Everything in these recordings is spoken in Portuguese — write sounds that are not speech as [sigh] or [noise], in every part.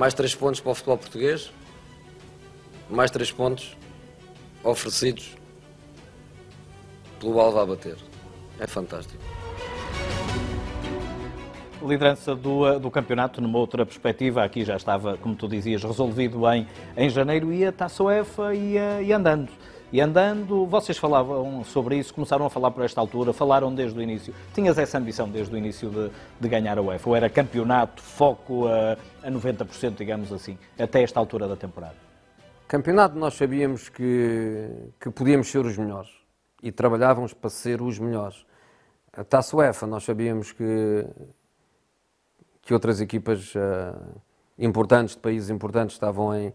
mais três pontos para o futebol português, mais três pontos oferecidos pelo Alva a bater. É fantástico. Liderança do, do campeonato numa outra perspectiva, aqui já estava, como tu dizias, resolvido em, em janeiro e a Taça UEFA ia, ia andando. E andando, vocês falavam sobre isso, começaram a falar por esta altura, falaram desde o início. Tinhas essa ambição desde o início de, de ganhar a UEFA? Ou era campeonato, foco a, a 90%, digamos assim, até esta altura da temporada? Campeonato, nós sabíamos que, que podíamos ser os melhores e trabalhávamos para ser os melhores. A Taça UEFA, nós sabíamos que, que outras equipas uh, importantes, de países importantes, estavam em,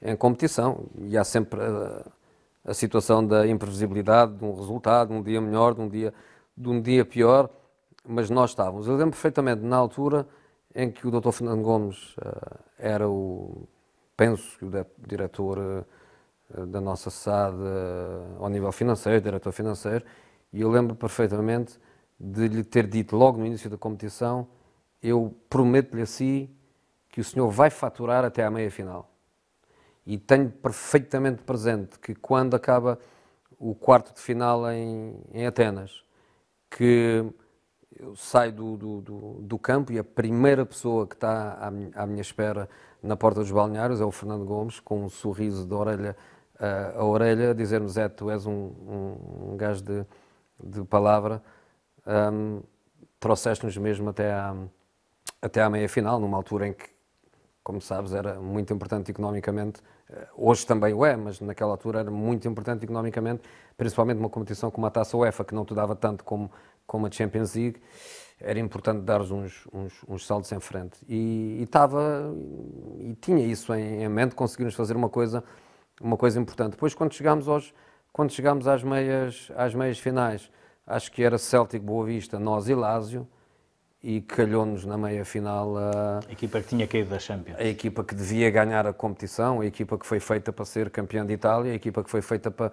em competição e há sempre. Uh, a situação da imprevisibilidade de um resultado, de um dia melhor, de um dia, de um dia pior, mas nós estávamos. Eu lembro perfeitamente na altura em que o Dr. Fernando Gomes uh, era o, penso que o diretor uh, da nossa SAD uh, ao nível financeiro, diretor financeiro, e eu lembro perfeitamente de lhe ter dito logo no início da competição: eu prometo-lhe assim que o senhor vai faturar até à meia final. E tenho perfeitamente presente que quando acaba o quarto de final em, em Atenas, que eu saio do, do, do, do, campo e a primeira pessoa que está à minha, à minha, espera na porta dos balneários é o Fernando Gomes, com um sorriso de orelha uh, a orelha, a dizer-nos: Zé, tu és um, um, um gajo de, de palavra, um, trouxeste-nos mesmo até à, até à meia final, numa altura em que, como sabes, era muito importante economicamente eh, hoje também o é, mas naquela altura era muito importante economicamente, principalmente uma competição como a Taça UEFA, que não te dava tanto como, como a Champions League, era importante dar uns, uns, uns saltos em frente. E, estava, e, tinha isso em, em mente, conseguimos fazer uma coisa, uma coisa importante. Depois, quando chegámos, aos, quando chegámos às, meias, às meias finais, acho que era Celtic Boa Vista, nós e Lásio, e calhou-nos na meia final a, a equipa que tinha caído da Champions. A equipa que devia ganhar a competição, a equipa que foi feita para ser campeã de Itália, a equipa que foi feita para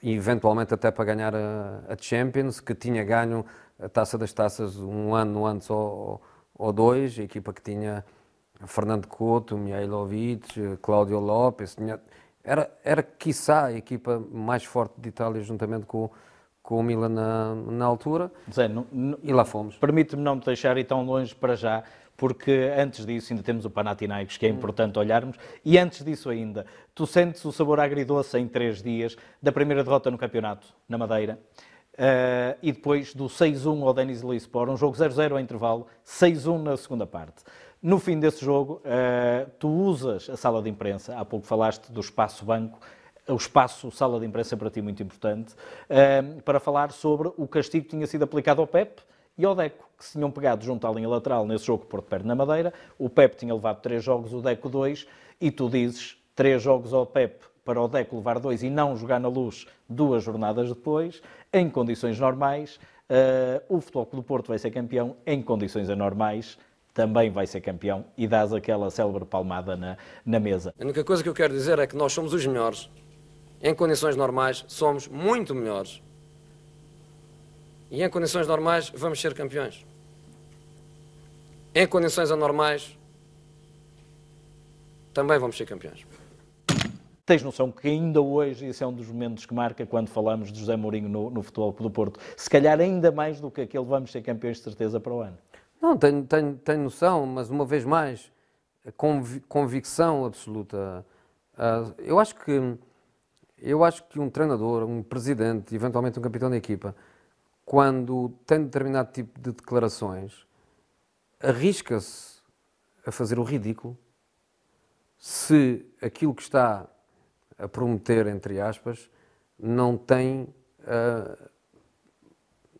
eventualmente até para ganhar a, a Champions, que tinha ganho a Taça das Taças um ano antes ou, ou dois, a equipa que tinha Fernando Couto, Mihailovic, Cláudio Lopes, tinha, era, era quiçá a equipa mais forte de Itália juntamente com o com o Milan na, na altura Zé, não, não, e lá fomos. Permite-me não me deixar ir tão longe para já, porque antes disso ainda temos o Panathinaikos, que é importante olharmos, e antes disso ainda, tu sentes o sabor agridoce em três dias da primeira derrota no campeonato, na Madeira, uh, e depois do 6-1 ao Denis Lispor, um jogo 0-0 ao intervalo, 6-1 na segunda parte. No fim desse jogo, uh, tu usas a sala de imprensa, há pouco falaste do espaço banco, o espaço sala de imprensa para ti muito importante, ehm, para falar sobre o castigo que tinha sido aplicado ao Pep e ao Deco, que se tinham pegado junto à linha lateral nesse jogo Porto Perde na Madeira. O Pep tinha levado três jogos, o Deco dois, e tu dizes três jogos ao Pep para o Deco levar dois e não jogar na luz duas jornadas depois, em condições normais, uh, o Futebol Clube do Porto vai ser campeão, em condições anormais, também vai ser campeão e dás aquela célebre palmada na, na mesa. A única coisa que eu quero dizer é que nós somos os melhores em condições normais, somos muito melhores. E em condições normais, vamos ser campeões. Em condições anormais, também vamos ser campeões. Tens noção que ainda hoje esse é um dos momentos que marca quando falamos de José Mourinho no, no Futebol do Porto. Se calhar ainda mais do que aquele vamos ser campeões de certeza para o ano. Não, tenho, tenho, tenho noção, mas uma vez mais, convicção absoluta. Uh, eu acho que eu acho que um treinador, um presidente, eventualmente um capitão da equipa, quando tem determinado tipo de declarações, arrisca-se a fazer o ridículo se aquilo que está a prometer, entre aspas, não tem, uh,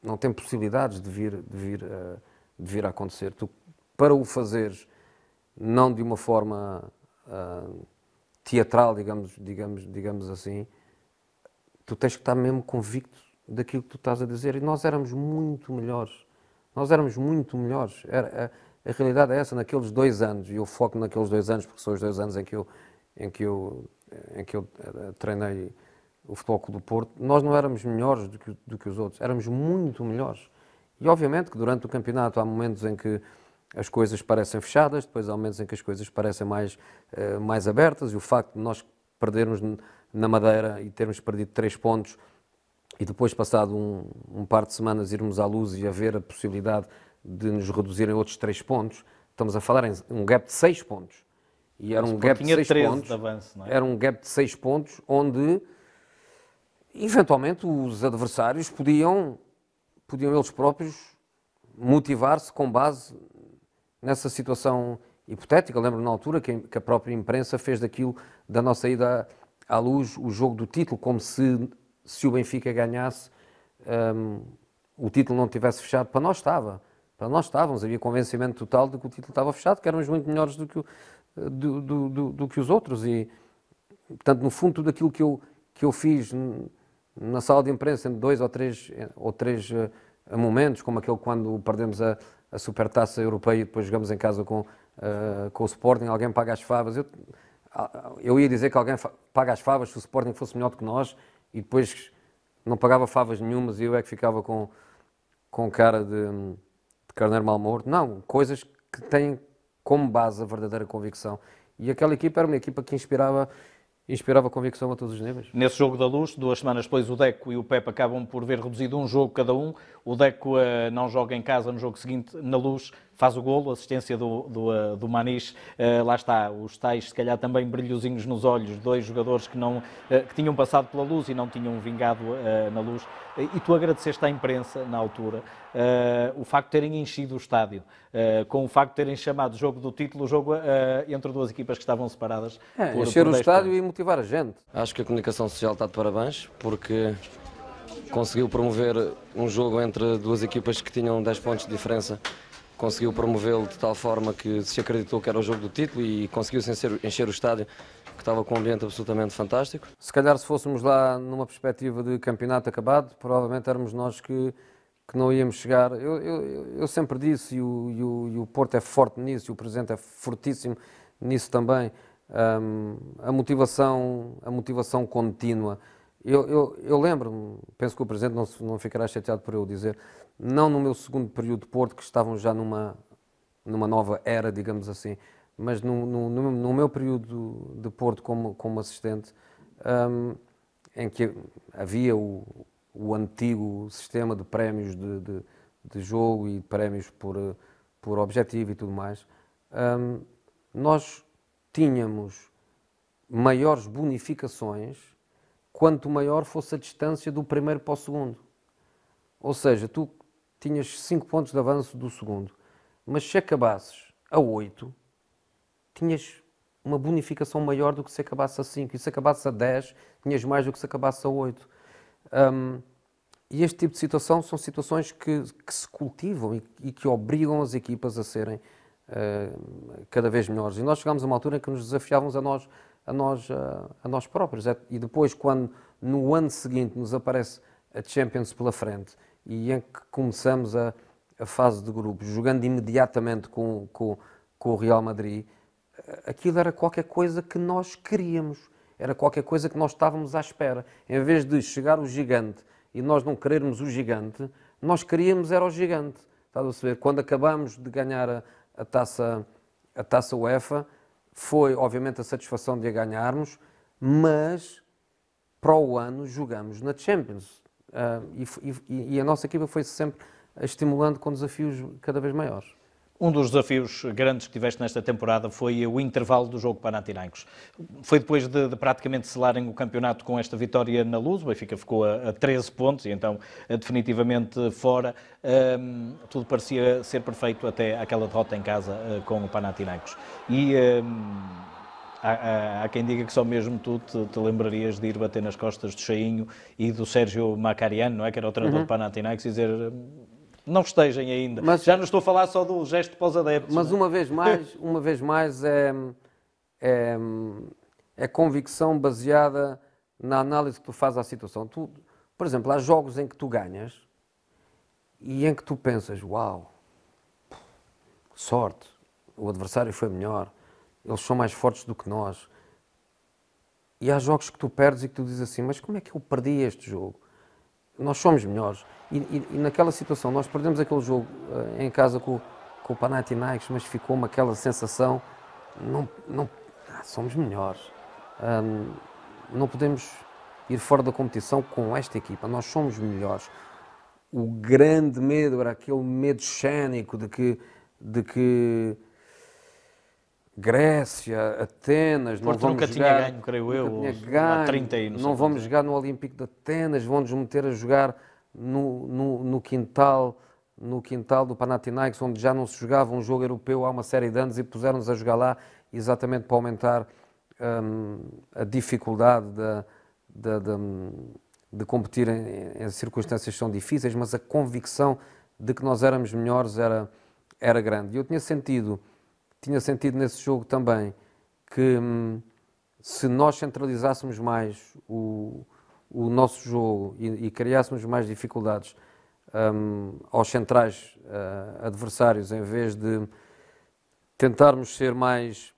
não tem possibilidades de vir, de, vir, uh, de vir a acontecer. Tu, para o fazeres, não de uma forma uh, teatral, digamos, digamos, digamos assim, tu tens que estar mesmo convicto daquilo que tu estás a dizer. E nós éramos muito melhores. Nós éramos muito melhores. Era, a, a, realidade é essa, naqueles dois anos, e eu foco naqueles dois anos, porque são os dois anos em que eu, em que eu, em que eu eh, treinei o Futebol do Porto, nós não éramos melhores do que, do que os outros, éramos muito melhores. E obviamente que durante o campeonato há momentos em que as coisas parecem fechadas, depois há momentos em que as coisas parecem mais, uh, mais abertas, e o facto de nós perdermos na Madeira e termos perdido três pontos, e depois, passado um, um par de semanas, irmos à luz e haver a possibilidade de nos reduzirem outros três pontos, estamos a falar em um gap de seis pontos. E era um gap de seis pontos. Avanço, é? Era um gap de seis pontos, onde eventualmente os adversários podiam, podiam eles próprios motivar-se com base nessa situação hipotética. Lembro na altura que a própria imprensa fez daquilo, da nossa ida à luz, o jogo do título, como se, se o Benfica ganhasse, um, o título não tivesse fechado. Para nós estava. Para nós estávamos. Havia convencimento total de que o título estava fechado, que éramos muito melhores do que, o, do, do, do, do que os outros. E, portanto, no fundo, tudo aquilo que eu, que eu fiz na sala de imprensa, em dois ou três, ou três uh, momentos, como aquele quando perdemos a, a Supertaça Europeia e depois jogamos em casa com, uh, com o Sporting, alguém paga as favas. Eu, ah, eu ia dizer que alguém paga as favas se o Sporting fosse melhor do que nós e depois não pagava favas nenhumas e eu é que ficava com, com cara de, de carneiro mal morto. Não, coisas que têm como base a verdadeira convicção. E aquela equipa era uma equipa que inspirava inspirava convicção a todos os níveis. Nesse jogo da luz, duas semanas depois, o Deco e o Pepe acabam por ver reduzido um jogo cada um. O Deco uh, não joga em casa no jogo seguinte, na luz, faz o golo, assistência do, do, uh, do Manis. Uh, lá está, os tais, se calhar também brilhozinhos nos olhos, dois jogadores que, não, que tinham passado pela luz e não tinham vingado na luz. e tu agradeceste à imprensa, na altura, o facto de terem enchido o estádio, com o facto de terem chamado o jogo do título, o jogo entre duas equipas que estavam separadas. É, por, encher por o estádio pontos. e motivar a gente. Acho que a comunicação social está de parabéns, porque conseguiu promover um jogo entre duas equipas que tinham 10 pontos de diferença. Conseguiu promovê-lo de tal forma que se acreditou que era o jogo do título e conseguiu-se encher, o estádio, que estava com um ambiente absolutamente fantástico. Se calhar, se fôssemos lá numa perspectiva de campeonato acabado, provavelmente éramos nós que, que não íamos chegar. Eu, eu, eu sempre disse, e o, e, o, e o Porto é forte nisso, e o Presidente é fortíssimo nisso também, um, a, motivação, a motivação contínua. Eu, eu lembro-me, penso que o Presidente não, não ficará chateado por eu dizer, não no meu segundo período de Porto, que estavam já numa, numa nova era, digamos assim, mas no, no, no meu período de Porto como, como assistente, um, em que havia o, o antigo sistema de prémios de, de, de, jogo e prémios por, por objetivo e tudo mais, um, nós tínhamos maiores bonificações quanto maior fosse a distância do primeiro para o segundo. Ou seja, tu tinhas 5 pontos de avanço do segundo, mas se acabasses a 8, tinhas uma bonificação maior do que se acabasse a 5. E se acabasses a 10, tinhas mais do que se acabasse a 8. Um, e este tipo de situação são situações que, que se cultivam e, e, que obrigam as equipas a serem uh, cada vez melhores. E nós chegámos a uma altura em que nos desafiávamos a nós a nós, a, a nós próprios. É, e depois, quando no ano seguinte nos aparece a Champions pela frente e em que começamos a, a fase de grupos, jogando imediatamente com, com, com o Real Madrid, aquilo era qualquer coisa que nós queríamos, era qualquer coisa que nós estávamos à espera. Em vez de chegar o gigante e nós não querermos o gigante, nós queríamos era o gigante. Estás a perceber? Quando acabamos de ganhar a, a, taça, a taça UEFA, foi, obviamente, a satisfação de a ganharmos, mas para o ano jogamos na Champions. Uh, e, e, a nossa equipa foi sempre estimulando com desafios cada vez maiores. Um dos desafios grandes que tiveste nesta temporada foi o intervalo do jogo Panathinaikos. Foi depois de, de, praticamente selarem o campeonato com esta vitória na luz, o Benfica ficou a, a 13 pontos e então definitivamente fora. Um, tudo parecia ser perfeito até aquela derrota em casa uh, com o Panathinaikos. E um, há, há, há, quem diga que só mesmo tu te, te, lembrarias de ir bater nas costas do Cheinho e do Sérgio Macariano, não é? que era o treinador uhum. do Panathinaikos, e dizer não estejem ainda. Mas, Já não estou a falar só do gesto para os adeptos. Mas é? uma vez mais, [laughs] uma vez mais é, é, é, convicção baseada na análise que tu fazes à situação. Tu, por exemplo, há jogos em que tu ganhas e em que tu pensas, uau, sorte, o adversário foi melhor, eles são mais fortes do que nós. E há jogos que tu perdes e que tu dizes assim, mas como é que eu perdi este jogo? Nós somos melhores. E, e, e, naquela situação, nós perdemos aquele jogo uh, em casa com, com o Panathinaikos, mas ficou-me aquela sensação, não, não, ah, somos melhores. Hum, não podemos ir fora da competição com esta equipa, nós somos melhores. O grande medo era aquele medo cénico de que, de que Grécia, Atenas, não Porto vamos nunca tinha jogar, ganho, creio eu, tinha os- há ganho, 30 e não não vamos jogar no Olímpico de Atenas, vão-nos meter a jogar no, no, no quintal no quintal do Panathinaikos, onde já não se jogava um jogo europeu há uma série de anos e puseram-nos a jogar lá exatamente para aumentar hum, a dificuldade da- da- da- de competir em, em circunstâncias são difíceis, mas a convicção de que nós éramos melhores era, era grande. E eu tinha sentido, tinha sentido nesse jogo também que hum, se nós centralizássemos mais o, o nosso jogo e, e criássemos mais dificuldades hum, aos centrais ah, adversários, em vez de tentarmos ser mais,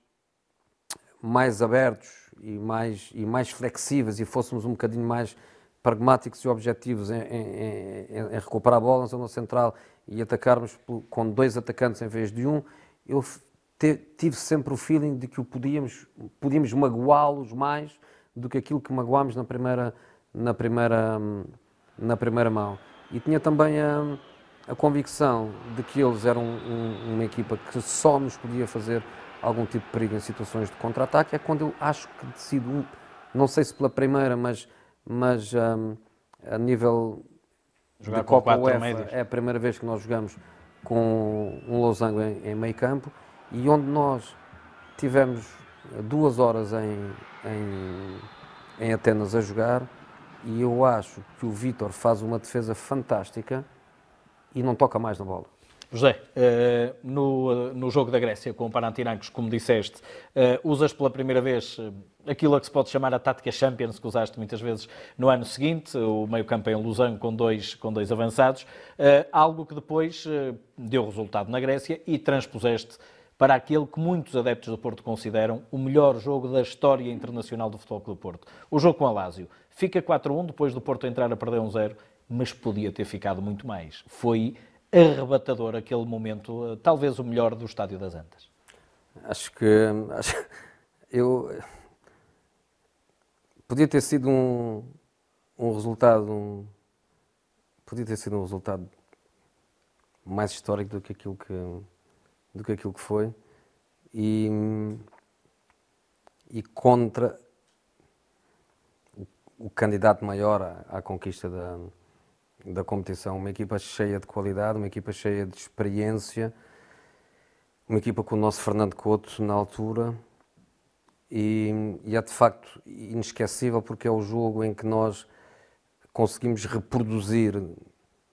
mais abertos e mais, e mais flexíveis e fôssemos um bocadinho mais pragmáticos e objetivos em, em- em- em recuperar a bola na zona central e atacarmos com dois atacantes em vez de um, eu tive sempre o feeling de que o podíamos, podíamos magoá-los mais do que aquilo que magoámos na primeira, na primeira, na primeira mão. E tinha também a, a convicção de que eles eram um- uma equipa que só nos podia fazer algum tipo de perigo em situações de contra-ataque. É quando eu acho que decido, um- não sei se pela primeira, mas, mas hum, a nível Jogar com Copa UEFA médios. é a primeira vez que nós jogamos com um losango em, em meio campo e onde nós tivemos duas horas em, em, em Atenas a jogar e eu acho que o Vítor faz uma defesa fantástica e não toca mais na bola. José, eh, no, no jogo da Grécia com o Panathinaikos, como disseste, eh, usas pela primeira vez eh, aquilo a que se pode chamar a tática Champions, que usaste muitas vezes no ano seguinte, o meio-campo em Lausanne com dois, com dois avançados, eh, algo que depois eh, deu resultado na Grécia e transpuseste para aquele que muitos adeptos do Porto consideram o melhor jogo da história internacional do Futebol do Porto. O jogo com a Lazio. Fica 4-1 depois do Porto entrar a perder 1-0, mas podia ter ficado muito mais. Foi arrebatador aquele momento, eh, talvez o melhor do Estádio das Antas. Acho que acho, eu podia ter sido um, um resultado um- podia ter sido um resultado mais histórico do que aquilo que do que aquilo que foi e e contra o, o candidato maior à, à conquista da da competição, uma equipa cheia de qualidade, uma equipa cheia de experiência, uma equipa com o nosso Fernando Couto na altura e, e é de facto inesquecível porque é o jogo em que nós conseguimos reproduzir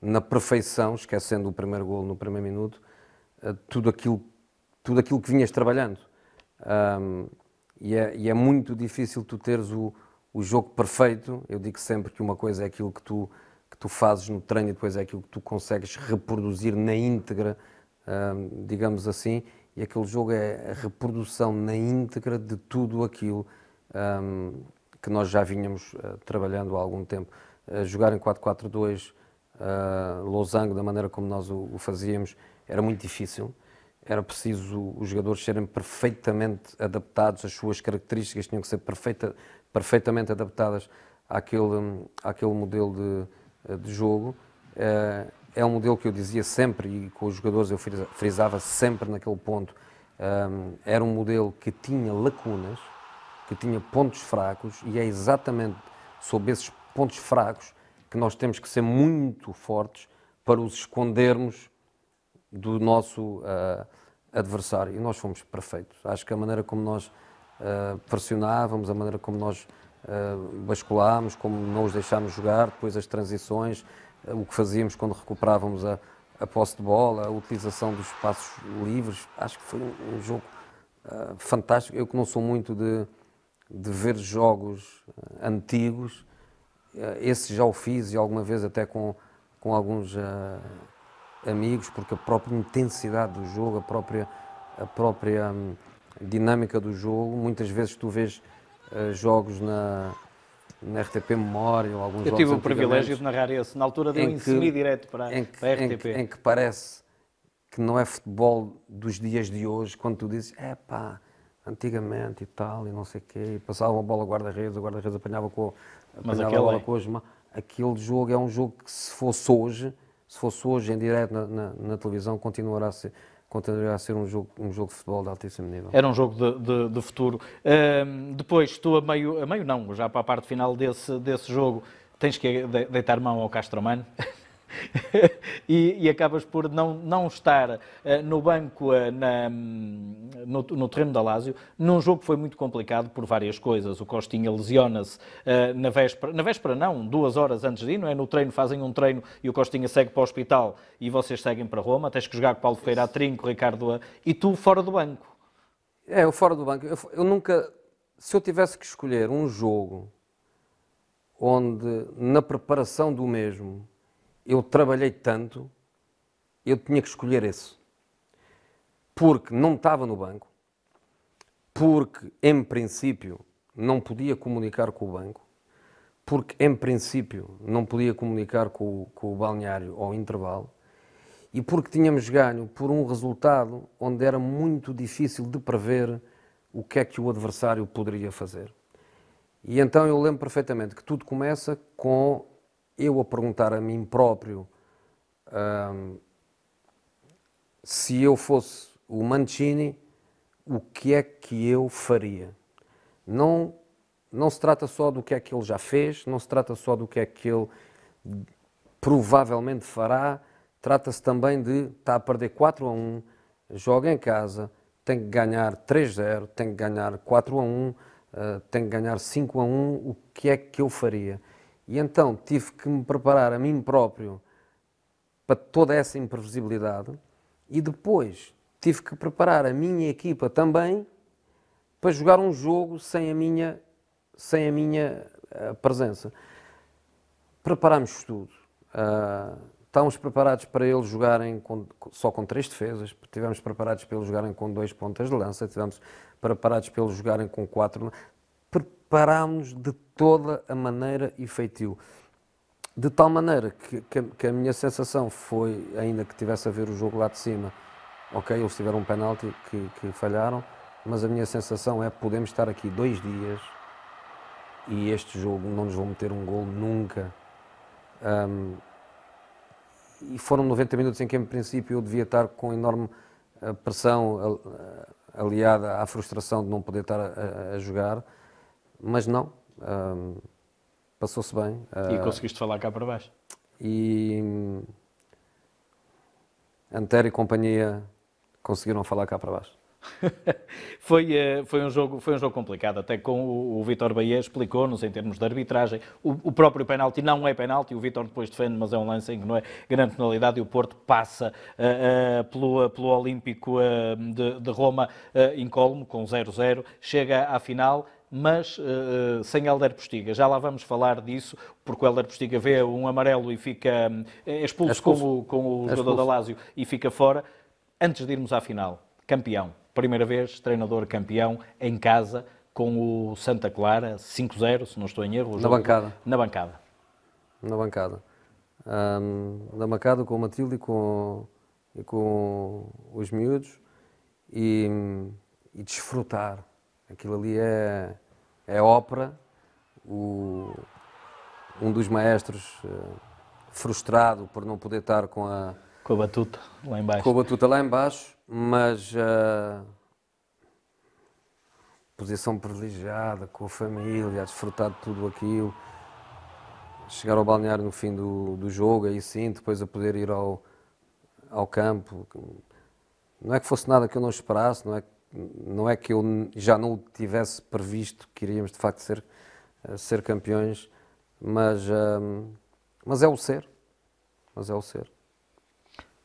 na perfeição, esquecendo o primeiro gol no primeiro minuto, tudo aquilo, tudo aquilo que vinhas trabalhando. Ahm, e, é, e é muito difícil tu teres o, o jogo perfeito. Eu digo sempre que uma coisa é aquilo que tu, que tu fazes no treino e depois é aquilo que tu consegues reproduzir na íntegra, ahm, digamos assim, e aquele jogo é a reprodução na íntegra de tudo aquilo ahm, que nós já vínhamos ah, trabalhando há algum tempo. Ah, jogar em 4-4-2, ah, losango, da maneira como nós o, o fazíamos, era muito difícil. Era preciso os jogadores serem perfeitamente adaptados, as suas características tinham que ser perfeita, perfeitamente adaptadas àquele, hum, àquele modelo de, de jogo. Eh, É um modelo que eu dizia sempre e com os jogadores eu frisa- frisava sempre naquele ponto. hum, Era um modelo que tinha lacunas, que tinha pontos fracos e é exatamente sob esses pontos fracos que nós temos que ser muito fortes para os escondermos do nosso ah, adversário. E nós fomos perfeitos. Acho que a maneira como nós ah, pressionávamos, a maneira como nós ah, basculámos, como não os deixámos jogar, depois as transições, o que fazíamos quando recuperávamos a, a posse de bola, a utilização dos espaços livres. Acho que foi um, um jogo fantástico. Eu que não sou muito de, de ver jogos antigos, esse já o fiz e alguma vez até com, com alguns amigos, porque a própria intensidade do jogo, a própria, a própria hum, dinâmica do jogo, muitas vezes tu vês ah, jogos na, na RTP Memória ou alguns Eu tive o privilégio de narrar esse. Na altura deu em, em que- semi direto para, em que, para a em RTP. que- em que parece que não é futebol dos dias de hoje, quando tu dizes, é pá, antigamente e tal, e não sei o quê, e passava uma bola guarda-redes, o guarda-redes apanhava, com, apanhava a bola é. com as mãos. Aquele jogo é um jogo que se fosse hoje, se fosse hoje em direto na, na- na televisão, continuará a ser, continuará a ser um, jogo, um jogo de futebol de altíssimo nível. Era um jogo de, de- de futuro. Ahm, depois, tu a meio, a meio não, já para a parte final desse, desse jogo, tens que de- deitar mão ao Castromano. [laughs] e, e acabas por não, não estar eh, no banco eh, na- no, no terreno da Lásio, num jogo que foi muito complicado por várias coisas. O Costinha lesiona-se eh, na véspera, na véspera não, duas horas antes de ir, não é? No treino fazem um treino e o Costinha segue para o hospital e vocês seguem para Roma. Tens que jogar com Paulo Ferreira a trinco, Ricardo a... e tu fora do banco. É, eu fora do banco. Eu, eu nunca. Se eu tivesse que escolher um jogo onde, na preparação do mesmo, eu trabalhei tanto, eu tinha que escolher esse. Porque não estava no banco, porque, em princípio, não podia comunicar com o banco, porque, em princípio, não podia comunicar com, o- com o balneário ao intervalo e porque tínhamos ganho por um resultado onde era muito difícil de prever o que é que o adversário poderia fazer. E então eu lembro perfeitamente que tudo começa com eu a perguntar a mim próprio ahm, se eu fosse o Mancini, o que é que eu faria? Não, não se trata só do que é que ele já fez, não se trata só do que é que ele provavelmente fará, trata-se também de estar a perder 4 a 1, joga em casa, tem que ganhar 3-0, tem que ganhar 4 a 1, eh, tem que ganhar 5 a 1, o que é que eu faria? E então tive que me preparar a mim próprio para toda essa imprevisibilidade e depois tive que preparar a minha equipa também para jogar um jogo sem a minha, sem a minha eh, presença. Preparámos tudo. Ah, estávamos preparados para eles jogarem com- só com três defesas, estivemos preparados para eles jogarem com dois pontas de lança, estivemos preparados para eles jogarem com quatro. Preparámos de toda a maneira e feitio. De tal maneira que, que a- que a minha sensação foi, ainda que tivesse a ver o jogo lá de cima, ok, eles tiveram um penalti que, que falharam, mas a minha sensação é podemos estar aqui dois dias e este jogo não nos vão meter um gol nunca. Ahm, e foram 90 minutos em que, em princípio, eu devia estar com enorme eh, pressão eh, aliada à frustração de não poder estar a- a jogar, mas não. ahm, Passou-se bem. E ah, conseguiste falar cá para baixo. e hum, Antero e companhia conseguiram falar cá para baixo. [laughs] Foi, eh, foi, um jogo, foi um jogo complicado, até com o, o Vítor Bahia explicou-nos em termos de arbitragem. O, o próprio penalti não é penalti, o Vítor depois defende, mas é um lance em que não é grande penalidade e o Porto passa eh, eh, pelo, pelo Olímpico eh, de, de Roma eh, incólume, com 0-0, chega à final. Mas eh, sem Helder Postiga. Já lá vamos falar disso, porque o Helder Postiga vê um amarelo e fica é expulso, expulso. Com, o, com o jogador da. Lásio e fica fora. Antes de irmos à final, campeão. Primeira vez, treinador campeão em casa com o Santa Clara, 5-0, se não estou em erro. Na bancada. Na bancada. na bancada. Ahm, na bancada com o Matilde e com, e com os miúdos e, e desfrutar. Aquilo ali é, é ópera. O, um dos maestros eh, frustrado por não poder estar com a, Com a batuta, lá em baixo. com a batuta lá em baixo, mas ah, posição privilegiada, com a família, a desfrutar de tudo aquilo, chegar ao balneário no fim do, do jogo, aí sim, depois a poder ir ao, ao campo. Não é que fosse nada que eu não esperasse, não é, não é que eu já não tivesse previsto que iríamos de facto ser, ah, ser campeões, mas, ah, mas é o ser. Mas é o ser.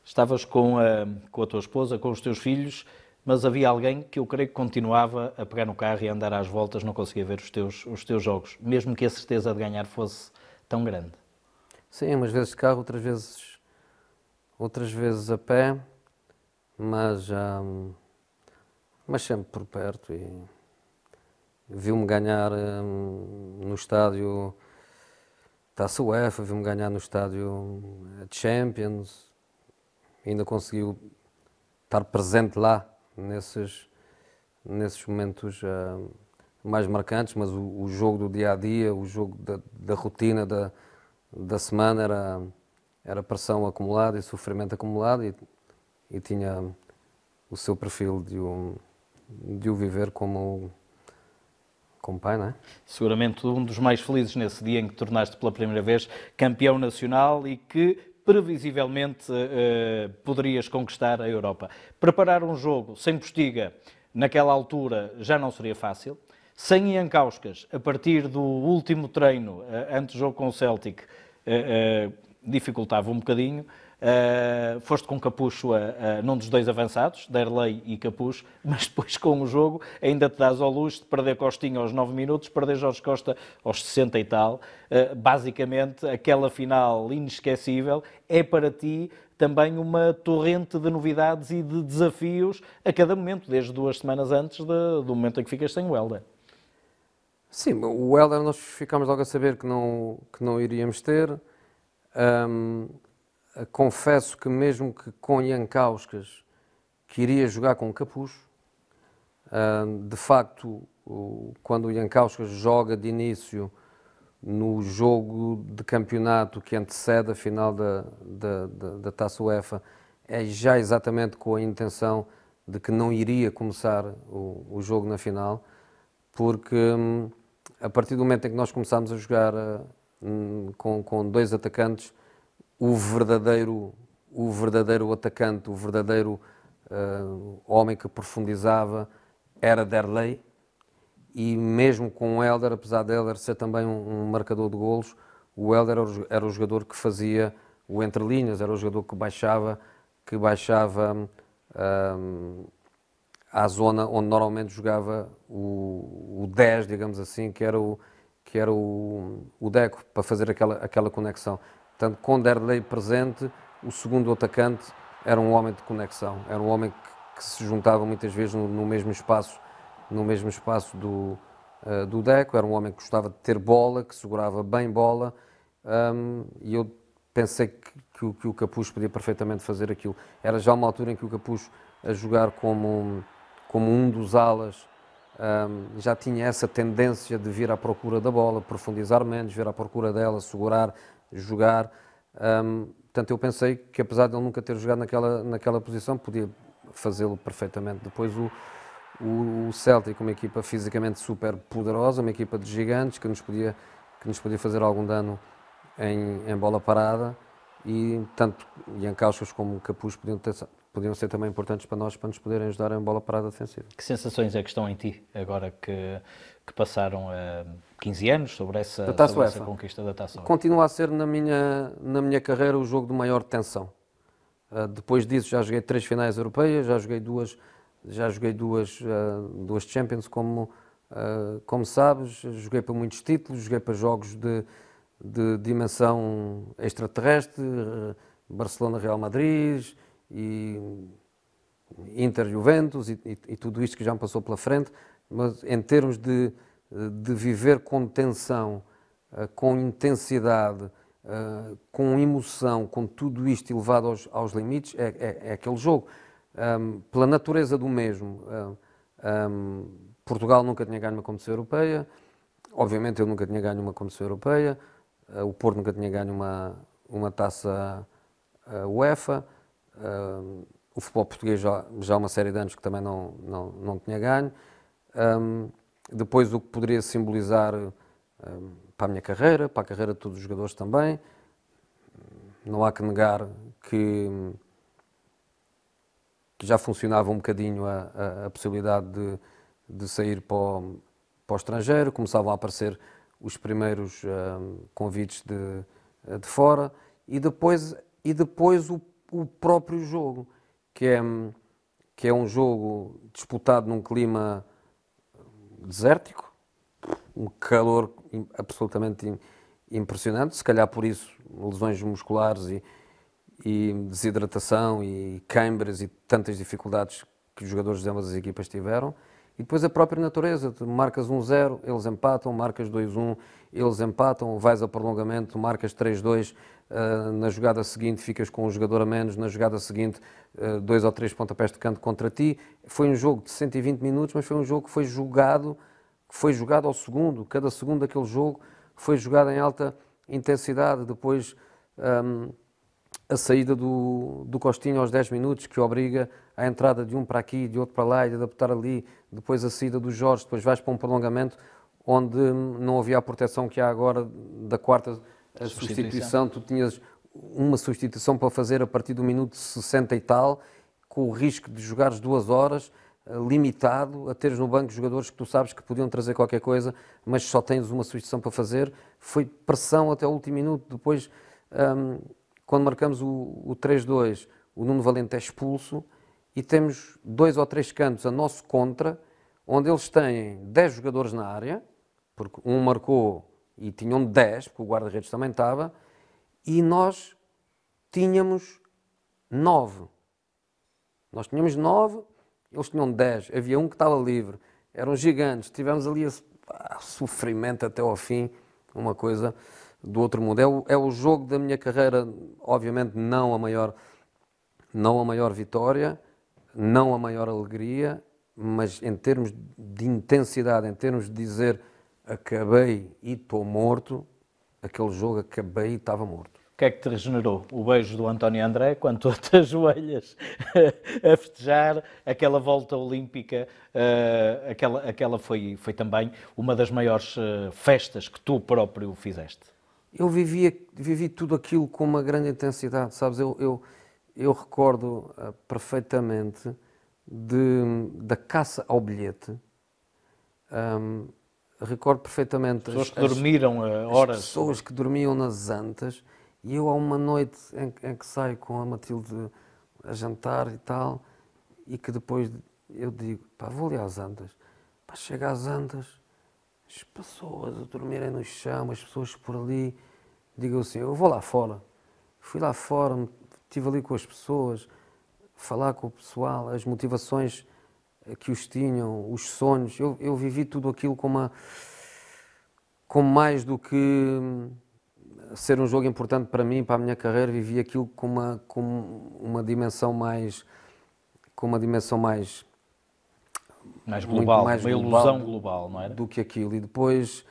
Estavas com a, com a tua esposa, com os teus filhos, mas havia alguém que eu creio que continuava a pegar no carro e a andar às voltas, não conseguia ver os teus, os teus jogos, mesmo que a certeza de ganhar fosse tão grande. Sim, umas vezes de carro, outras vezes, outras vezes a pé, mas, hum, mas sempre por perto. E viu-me ganhar hum, no estádio Taça UEFA, viu-me ganhar no estádio Champions, ainda conseguiu estar presente lá nesses, nesses momentos uh, mais marcantes, mas o, o, jogo do dia a dia, o jogo da, da rotina da, da semana era, era pressão acumulada e sofrimento acumulado e, e tinha o seu perfil de o, de o viver como, como pai, não é? Seguramente um dos mais felizes nesse dia em que tornaste pela primeira vez campeão nacional e que previsivelmente eh, poderias conquistar a Europa. Preparar um jogo sem postiga naquela altura já não seria fácil. Sem Ian Kauskas, a partir do último treino, eh, antes do jogo com o Celtic, eh, dificultava um bocadinho. Uh, foste com Capucho a, a, num dos dois avançados, Derlei e Capucho, [laughs] mas depois com o jogo ainda te dás ao luxo de perder Costinha aos 9 minutos, perder Jorge Costa aos 60 e tal. Uh, basicamente, aquela final inesquecível é para ti também uma torrente de novidades e de desafios a cada momento, desde duas semanas antes de, do momento em que ficas sem o Helder. Sim, o Helder nós ficámos logo a saber que não, que não iríamos ter. Confesso que mesmo que com Ian Kauskas, que iria jogar com Capucho, de facto, quando o Ian Kauskas joga de início no jogo de campeonato que antecede a final da, da, da, da Taça UEFA, é já exatamente com a intenção de que não iria começar o, o jogo na final, porque hum, a partir do momento em que nós começámos a jogar com, com dois atacantes, o verdadeiro, o verdadeiro atacante, o verdadeiro uh, homem que profundizava era Derlei. E mesmo com o Helder, apesar de Helder ser também um, um marcador de golos, o Helder era o, jogador que fazia o entre linhas, era o jogador que baixava, que baixava um, à zona onde normalmente jogava o, o 10, digamos assim, que era o, que era o, o Deco, para fazer aquela, aquela conexão. Portanto, com Derlei presente, o segundo atacante era um homem de conexão, era um homem que, que se juntava muitas vezes no, no, mesmo espaço, no mesmo espaço do, uh, do Deco, era um homem que gostava de ter bola, que segurava bem bola, um, e eu pensei que, que, que, o Capucho podia perfeitamente fazer aquilo. Era já uma altura em que o Capucho, a jogar como, como um dos alas, um, já tinha essa tendência de vir à procura da bola, profundizar menos, vir à procura dela, segurar, jogar. Um, portanto, eu pensei que apesar de ele nunca ter jogado naquela, naquela posição, podia fazê-lo perfeitamente. Depois o, o, o Celtic, uma equipa fisicamente super poderosa, uma equipa de gigantes que nos podia, que nos podia fazer algum dano em, em bola parada e tanto Ian Caixas como Capuz podiam, ter, podiam ser também importantes para nós para nos poderem ajudar em bola parada defensiva. Que sensações é que estão em ti agora que, que passaram uh, 15 anos sobre essa, sobre essa conquista da Taça Continua a ser na minha, na minha carreira o jogo de maior tensão. Uh, depois disso já joguei três finais europeias, já joguei duas, já joguei duas, uh, duas Champions, como, como sabes, joguei para muitos títulos, joguei para jogos de, de dimensão extraterrestre, Barcelona, Real Madrid e Inter, Juventus e, e, e tudo isto que já me passou pela frente, mas em termos de de viver com tensão, eh, com intensidade, eh, com emoção, com tudo isto elevado aos, aos limites, é, é, é, aquele jogo. Um, pela natureza do mesmo, um, Portugal nunca tinha ganho uma competição europeia, obviamente eu nunca tinha ganho uma competição europeia, uh, o Porto nunca tinha ganho uma, uma taça UEFA, uh, o futebol português já, já há uma série de anos que também não, não, não tinha ganho. Um, depois, o que poderia simbolizar um, para a minha carreira, para a carreira de todos os jogadores também. Não há que negar que, que já funcionava um bocadinho a, a, a possibilidade de, de sair para o, para o, estrangeiro, começavam a aparecer os primeiros um, convites de, de fora e depois, e depois o, o próprio jogo, que é, que é um jogo disputado num clima desértico, um calor absolutamente impressionante, se calhar por isso lesões musculares e, e desidratação e câimbras e tantas dificuldades que os jogadores de ambas as equipas tiveram. E depois a própria natureza, tu marcas 1-0, eles empatam, marcas 2-1, eles empatam, vais a prolongamento, marcas 3-2, uh, na jogada seguinte ficas com um jogador a menos, na jogada seguinte uh, dois ou três pontapés de canto contra ti. Foi um jogo de 120 minutos, mas foi um jogo que foi jogado, que foi jogado ao segundo, cada segundo daquele jogo foi jogado em alta intensidade, depois um, a saída do, do Costinho aos 10 minutos, que obriga a entrada de um para aqui, de outro para lá, e de adaptar ali, depois a saída do Jorge, depois vais para um prolongamento onde não havia a proteção que há agora da quarta substituição. substituição, tu tinhas uma substituição para fazer a partir do minuto 60 e tal, com o risco de jogares duas horas, eh, limitado, a teres no banco jogadores que tu sabes que podiam trazer qualquer coisa, mas só tens uma substituição para fazer. Foi pressão até o último minuto. Depois, um, quando marcamos o, o 3-2, o Nuno Valente é expulso e temos dois ou três cantos a nosso contra, onde eles têm 10 jogadores na área, porque um marcou e tinham 10, porque o guarda-redes também estava, e nós tínhamos 9. Nós tínhamos 9, eles tinham 10. Havia um que estava livre. Eram gigantes. Tivemos ali esse ah, sofrimento até ao fim, uma coisa do outro mundo. É o, é o jogo da minha carreira, obviamente não a maior, não a maior vitória, não a maior alegria, mas em termos de intensidade, em termos de dizer acabei e estou morto, aquele jogo acabei e estava morto. O que é que te regenerou? O beijo do António André, [laughs] quando tu te ajoelhas a festejar aquela volta olímpica, uh, aquela, aquela foi, foi também uma das maiores uh, festas que tu próprio fizeste. Eu vivi, vivi tudo aquilo com uma grande intensidade, sabes? Eu, eu, eu recordo uh, perfeitamente de, da caça ao bilhete. Um, recordo perfeitamente. As pessoas que dormiram as, horas. As pessoas que dormiam nas antas. E eu, há uma noite em, em, que saio com a Matilde a jantar e tal, e que depois eu digo: pá, vou ali às antas. Pá, chega às antas, as pessoas a dormirem no chão, as pessoas por ali. Digo assim: eu vou lá fora. Fui lá fora, estive ali com as pessoas, falar com o pessoal, as motivações que os tinham, os sonhos. Eu, eu vivi tudo aquilo com uma com mais do que hum, ser um jogo importante para mim, para a minha carreira, vivi aquilo com uma com uma dimensão mais com uma dimensão mais mais global, mais uma global ilusão global, não era? Do que aquilo. E depois,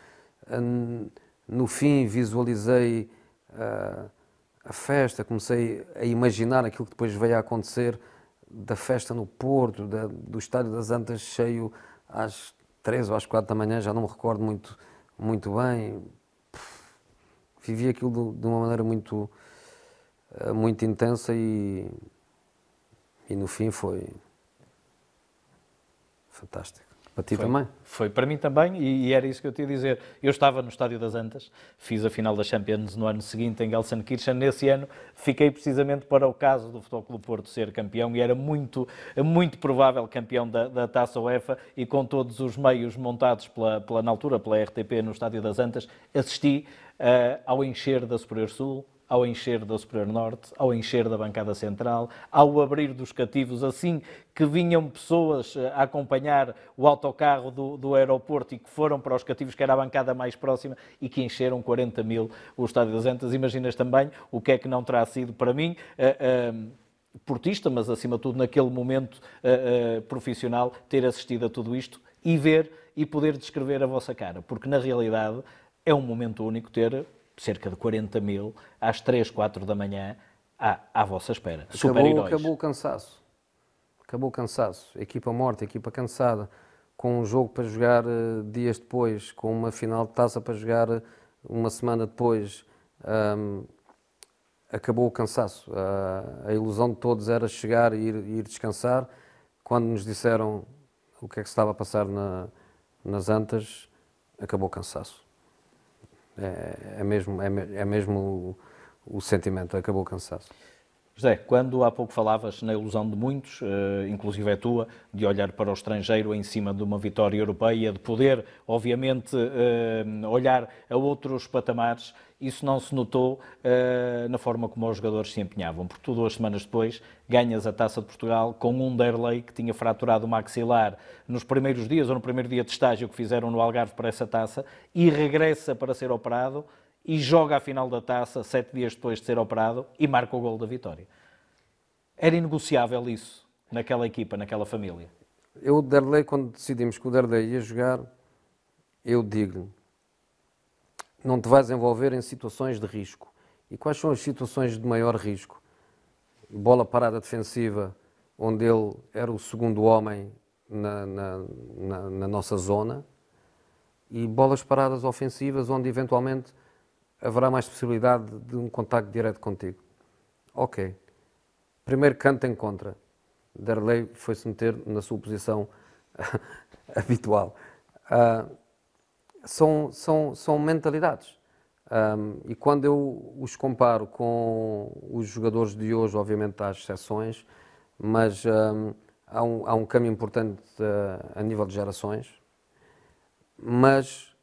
hum, no fim, visualizei uh, a festa, comecei a imaginar aquilo que depois veio a acontecer da festa no Porto, da, do Estádio das Antas cheio às três ou às quatro da manhã, já não me recordo muito, muito bem. Vivi aquilo de, de uma maneira muito, eh, muito intensa e, e no fim foi fantástico. Para ti foi, também? Foi para mim também, e, e, era isso que eu te ia dizer. Eu estava no Estádio das Antas, fiz a final da Champions no ano seguinte em Gelsenkirchen. Nesse ano fiquei precisamente para o caso do Futebol Clube Porto ser campeão, e era muito, muito provável campeão da, da Taça UEFA, e com todos os meios montados pela, pela, na altura pela RTP no Estádio das Antas, assisti uh, ao encher da Superior Sul, ao encher da Superior Norte, ao encher da bancada central, ao abrir dos cativos, assim que vinham pessoas eh, a acompanhar o autocarro do, do aeroporto e que foram para os cativos, que era a bancada mais próxima, e que encheram 40 mil o Estádio das Antas. Imaginas também o que é que não terá sido para mim. Uh, uh, portista, mas acima de tudo naquele momento uh, profissional, ter assistido a tudo isto e ver e poder descrever a vossa cara, porque na realidade é um momento único ter cerca de 40 mil, às 3, 4 da manhã, à, à vossa espera. Acabou, acabou o cansaço. Acabou o cansaço. Equipa morta, equipa cansada, com um jogo para jogar uh, dias depois, com uma final de taça para jogar uh, uma semana depois. Um, acabou o cansaço. Uh, a ilusão de todos era chegar e ir, ir, descansar. Quando nos disseram o que é que se estava a passar na, nas Antas, acabou o cansaço. É, é mesmo, é, é mesmo o, o, sentimento, acabou o cansaço. José, quando há pouco falavas na ilusão de muitos, uh, inclusive é tua, de olhar para o estrangeiro em cima de uma vitória europeia, de poder, obviamente, uh, olhar a outros patamares, isso não se notou uh, na forma como os jogadores se empenhavam, porque tu duas semanas depois ganhas a Taça de Portugal com um Derlei que tinha fraturado o maxilar nos primeiros dias ou no primeiro dia de estágio que fizeram no Algarve para essa taça e regressa para ser operado e joga a final da taça sete dias depois de ser operado e marca o gol da vitória. Era inegociável isso naquela equipa, naquela família? Eu, Derlei, quando decidimos que o Derlei ia jogar, eu digo-lhe, não te vais envolver em situações de risco. E quais são as situações de maior risco? Bola parada defensiva, onde ele era o segundo homem na, na, na, na nossa zona, e bolas paradas ofensivas, onde eventualmente haverá mais possibilidade de um contacto direto contigo. Ok. Primeiro canto em contra. Derlei foi-se meter na sua posição [laughs] habitual. Uh, são, são, são mentalidades. Um, e quando eu os comparo com os jogadores de hoje, obviamente há exceções, mas um, há, um, há um caminho importante uh, a nível de gerações. Mas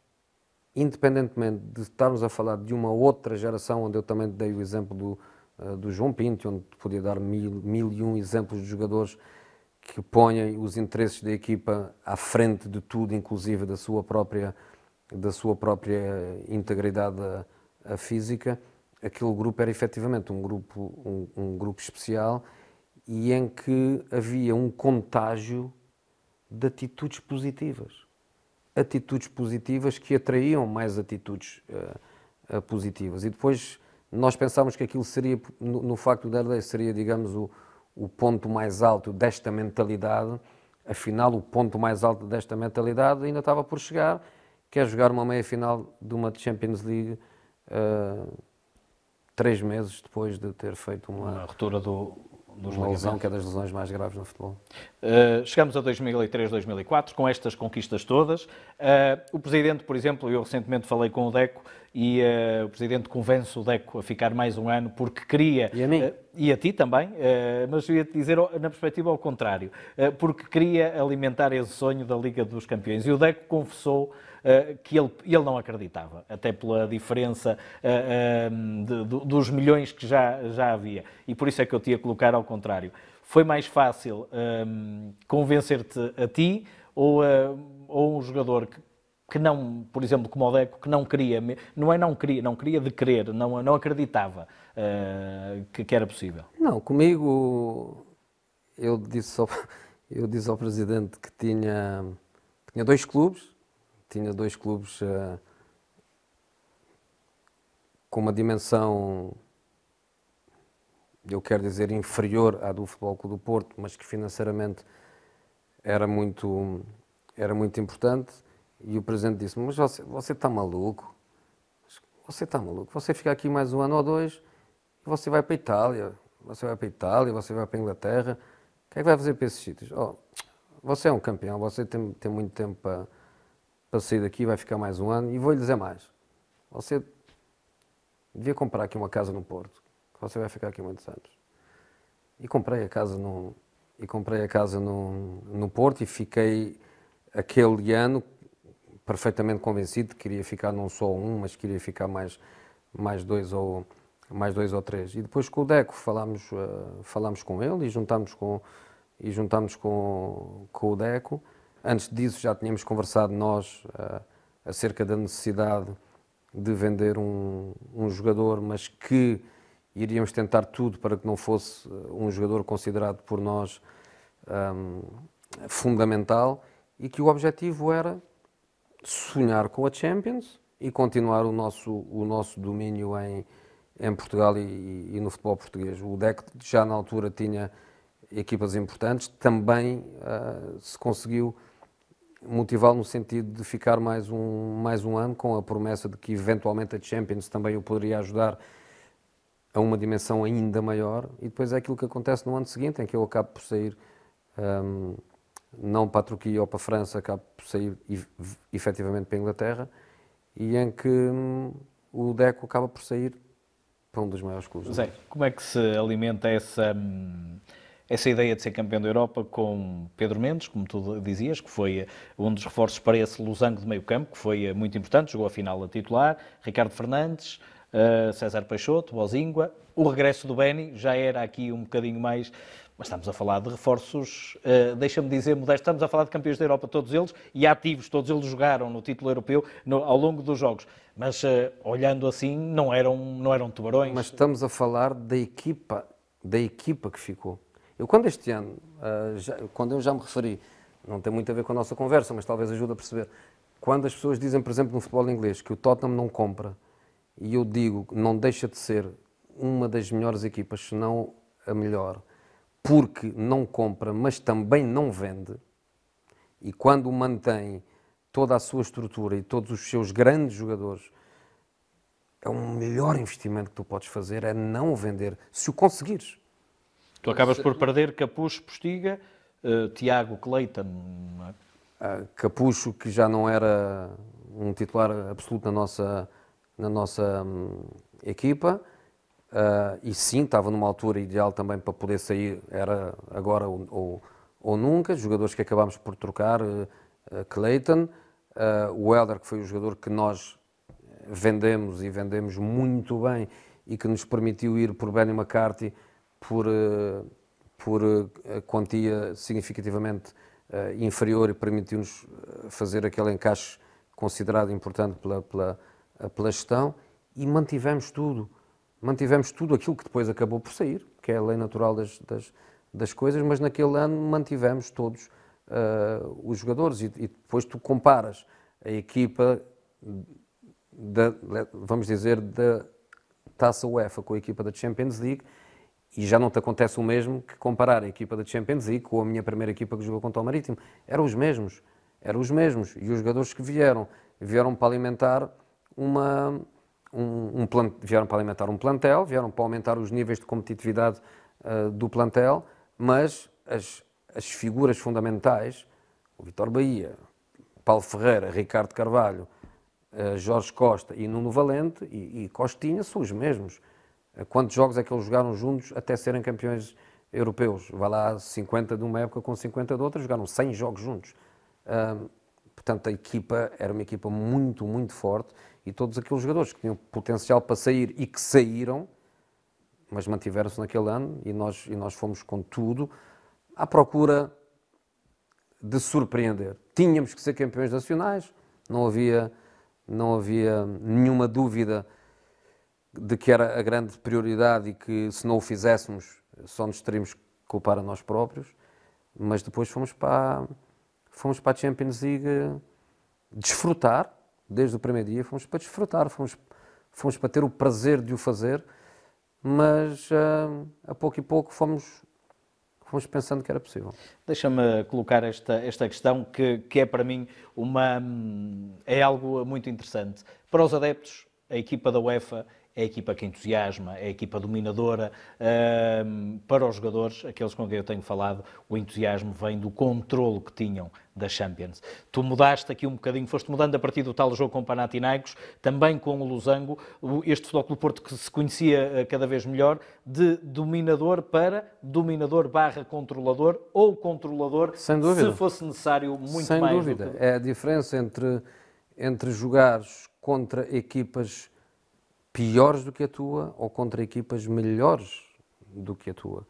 independentemente de estarmos a falar de uma outra geração, onde eu também dei o exemplo do, uh, do João Pinto, onde podia dar mil, mil e um exemplos de jogadores que ponham os interesses da equipa à frente de tudo, inclusive da sua própria, da sua própria integridade a, a física, aquele grupo era efetivamente um grupo, um, um grupo especial e em que havia um contágio de atitudes positivas atitudes positivas que atraíam mais atitudes uh, positivas. E depois nós pensámos que aquilo seria, no, no facto da lei, seria, digamos, o, o ponto mais alto desta mentalidade. Afinal, o ponto mais alto desta mentalidade ainda estava por chegar, que é jogar uma meia-final de uma Champions League uh, três meses depois de ter feito uma, uma ruptura do, dos uma lesão que é das lesões mais graves no futebol. Uh, chegamos a 2003, 2004, com estas conquistas todas. Uh, o Presidente, por exemplo, eu recentemente falei com o Deco e uh, o Presidente convence o Deco a ficar mais um ano porque queria... E a mim? e a ti também, mas eu ia-te dizer na perspectiva ao contrário, porque queria alimentar esse sonho da Liga dos Campeões. E o Deco confessou que ele, ele não acreditava, até pela diferença de, dos milhões que já, já havia. E por isso é que eu te ia colocar ao contrário. Foi mais fácil convencer-te a ti ou, ou um jogador que, que não, por exemplo, como o Deco, que não queria, não é não queria, não queria de querer, não, não acreditava uh, que, que, era possível? Não, comigo eu disse ao, [laughs] eu disse ao Presidente que tinha, tinha dois clubes, tinha dois clubes uh, com uma dimensão, eu quero dizer, inferior à do Futebol Clube do Porto, mas que financeiramente era muito, era muito importante. E o Presidente disse mas você, você está maluco? Você está maluco? Você fica aqui mais um ano ou dois e você vai para a Itália. Você vai para a Itália, você vai para a Inglaterra. O que é que vai fazer para esses sítios? Oh, você é um campeão, você tem, tem muito tempo para para sair daqui, vai ficar mais um ano. E vou-lhe dizer mais: você devia comprar aqui uma casa no Porto, você vai ficar aqui muitos anos. E comprei a casa no, e comprei a casa no, no Porto e fiquei aquele ano perfeitamente convencido que queria ficar não só um, mas queria ficar mais, mais, dois, ou, mais dois ou três. E depois com o Deco falámos, uh, falámos com ele e juntámos com, e juntámos com, com o Deco Antes disso, já tínhamos conversado nós uh, acerca da necessidade de vender um, um, jogador, mas que iríamos tentar tudo para que não fosse eh, um jogador considerado por nós um, fundamental e que o objetivo era sonhar com a Champions e continuar o nosso, o nosso domínio em, em Portugal e, e no futebol português. O DEC já na altura tinha equipas importantes, também uh, se conseguiu motivá-lo no sentido de ficar mais um, mais um ano, com a promessa de que eventualmente a Champions também o poderia ajudar a uma dimensão ainda maior. E depois é aquilo que acontece no ano seguinte, em que eu acabo por sair, um, não para a Turquia ou para a França, acabo por sair efetivamente para a Inglaterra, e em que um, o Deco acaba por sair para um dos maiores clubes. Zé, como é que se alimenta essa, hum, essa ideia de ser campeão da Europa com Pedro Mendes, como tu dizias, que foi um dos reforços para esse losango de meio campo, que foi eh, muito importante, jogou a final a titular, Ricardo Fernandes, eh, César Peixoto, Bozingua, o regresso do Beni já era aqui um bocadinho mais... Mas estamos a falar de reforços, eh, deixa-me dizer, modesto, estamos a falar de campeões da Europa, todos eles, e ativos, todos eles jogaram no título europeu no- ao longo dos jogos. Mas eh, olhando assim, não eram, não eram tubarões. Mas estamos a falar da equipa, da equipa que ficou. Eu quando este ano, já- quando eu já me referi, não tem muito a ver com a nossa conversa, mas talvez ajude a perceber, quando as pessoas dizem, por exemplo, no futebol inglês, que o Tottenham não compra, e eu digo, não deixa de ser uma das melhores equipas, se não a melhor, porque não compra, mas também não vende, e quando mantém toda a sua estrutura e todos os seus grandes jogadores, é o melhor investimento que tu podes fazer é não vender, se o conseguires. Tu acabas por perder Capucho, Postiga, eh, Tiago Cleiton. não é? Ah, Capucho, que já não era um titular absoluto na nossa, na nossa hum, equipa, ah, e sim, estava numa altura ideal também para poder sair, era agora ou, ou, ou nunca, jogadores que acabámos por trocar, uh, Clayton, ah, o Helder, que foi o jogador que nós vendemos e vendemos muito bem e que nos permitiu ir por Benny McCarthy por, por quantia significativamente inferior e permitiu-nos fazer aquele encaixe considerado importante pela, pela, pela gestão e mantivemos tudo. Mantivemos tudo aquilo que depois acabou por sair, que é a lei natural das, das, das coisas, mas naquele ano mantivemos todos eh, os jogadores e, e depois tu comparas a equipa da, vamos dizer, da Taça UEFA com a equipa da Champions League e já não te acontece o mesmo que comparar a equipa da Champions League com a minha primeira equipa que jogou contra o Marítimo. Eram os mesmos, eram os mesmos. E os jogadores que vieram, vieram para alimentar uma, um, um vieram para alimentar um plantel, vieram para aumentar os níveis de competitividade ah, do plantel, mas as, as figuras fundamentais, o Vitor Bahia, Paulo Ferreira, Ricardo Carvalho, eh, Jorge Costa e Nuno Valente e, e Costinha são os mesmos. Eh, Quantos jogos é que eles jogaram juntos até serem campeões europeus? Vai lá 50 de uma época com 50 de outra, jogaram 100 jogos juntos. Ahm, portanto, a equipa era uma equipa muito, muito forte e todos aqueles jogadores que tinham potencial para sair e que saíram, mas mantiveram-se naquele ano e nós, e nós fomos com tudo à procura de surpreender. Tínhamos que ser campeões nacionais, não havia, não havia nenhuma dúvida de que era a grande prioridade e que se não o fizéssemos só nos teríamos que culpar a nós próprios, mas depois fomos para, fomos para a Champions League desfrutar, desde o primeiro dia fomos para desfrutar, fomos, fomos para ter o prazer de o fazer, mas ah, a pouco e pouco fomos, fomos pensando que era possível. Deixa-me colocar esta, esta questão que, que é para mim uma, hum, é algo muito interessante. Para os adeptos, a equipa da UEFA é a equipa que entusiasma, é a equipa dominadora. Hum, para os jogadores, aqueles com quem eu tenho falado, o entusiasmo vem do controle que tinham da Champions. Tu mudaste aqui um bocadinho, foste mudando a partir do tal jogo com o Panathinaikos, também com o Losango, este Futebol Clube Porto que se conhecia eh, cada vez melhor, de dominador para dominador barra controlador ou controlador, Sem dúvida. se fosse necessário muito Sem mais. do dúvida. que- É a diferença entre, entre jogares contra equipas piores do que a tua ou contra equipas melhores do que a tua.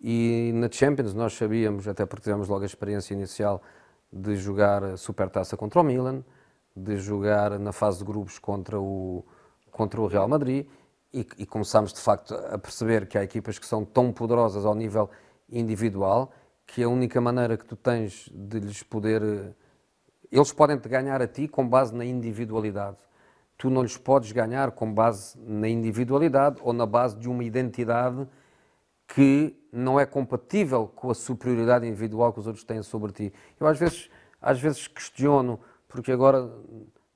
E na Champions nós sabíamos, até porque tivemos logo a experiência inicial de jogar a Supertaça contra o Milan, de jogar na fase de grupos contra o, contra o Real Madrid e, e começámos de facto a perceber que há equipas que são tão poderosas ao nível individual que a única maneira que tu tens de lhes poder eh, eles podem te ganhar a ti com base na individualidade. Tu não lhes podes ganhar com base na individualidade ou na base de uma identidade que não é compatível com a superioridade individual que os outros têm sobre ti. Eu às vezes, às vezes questiono, porque agora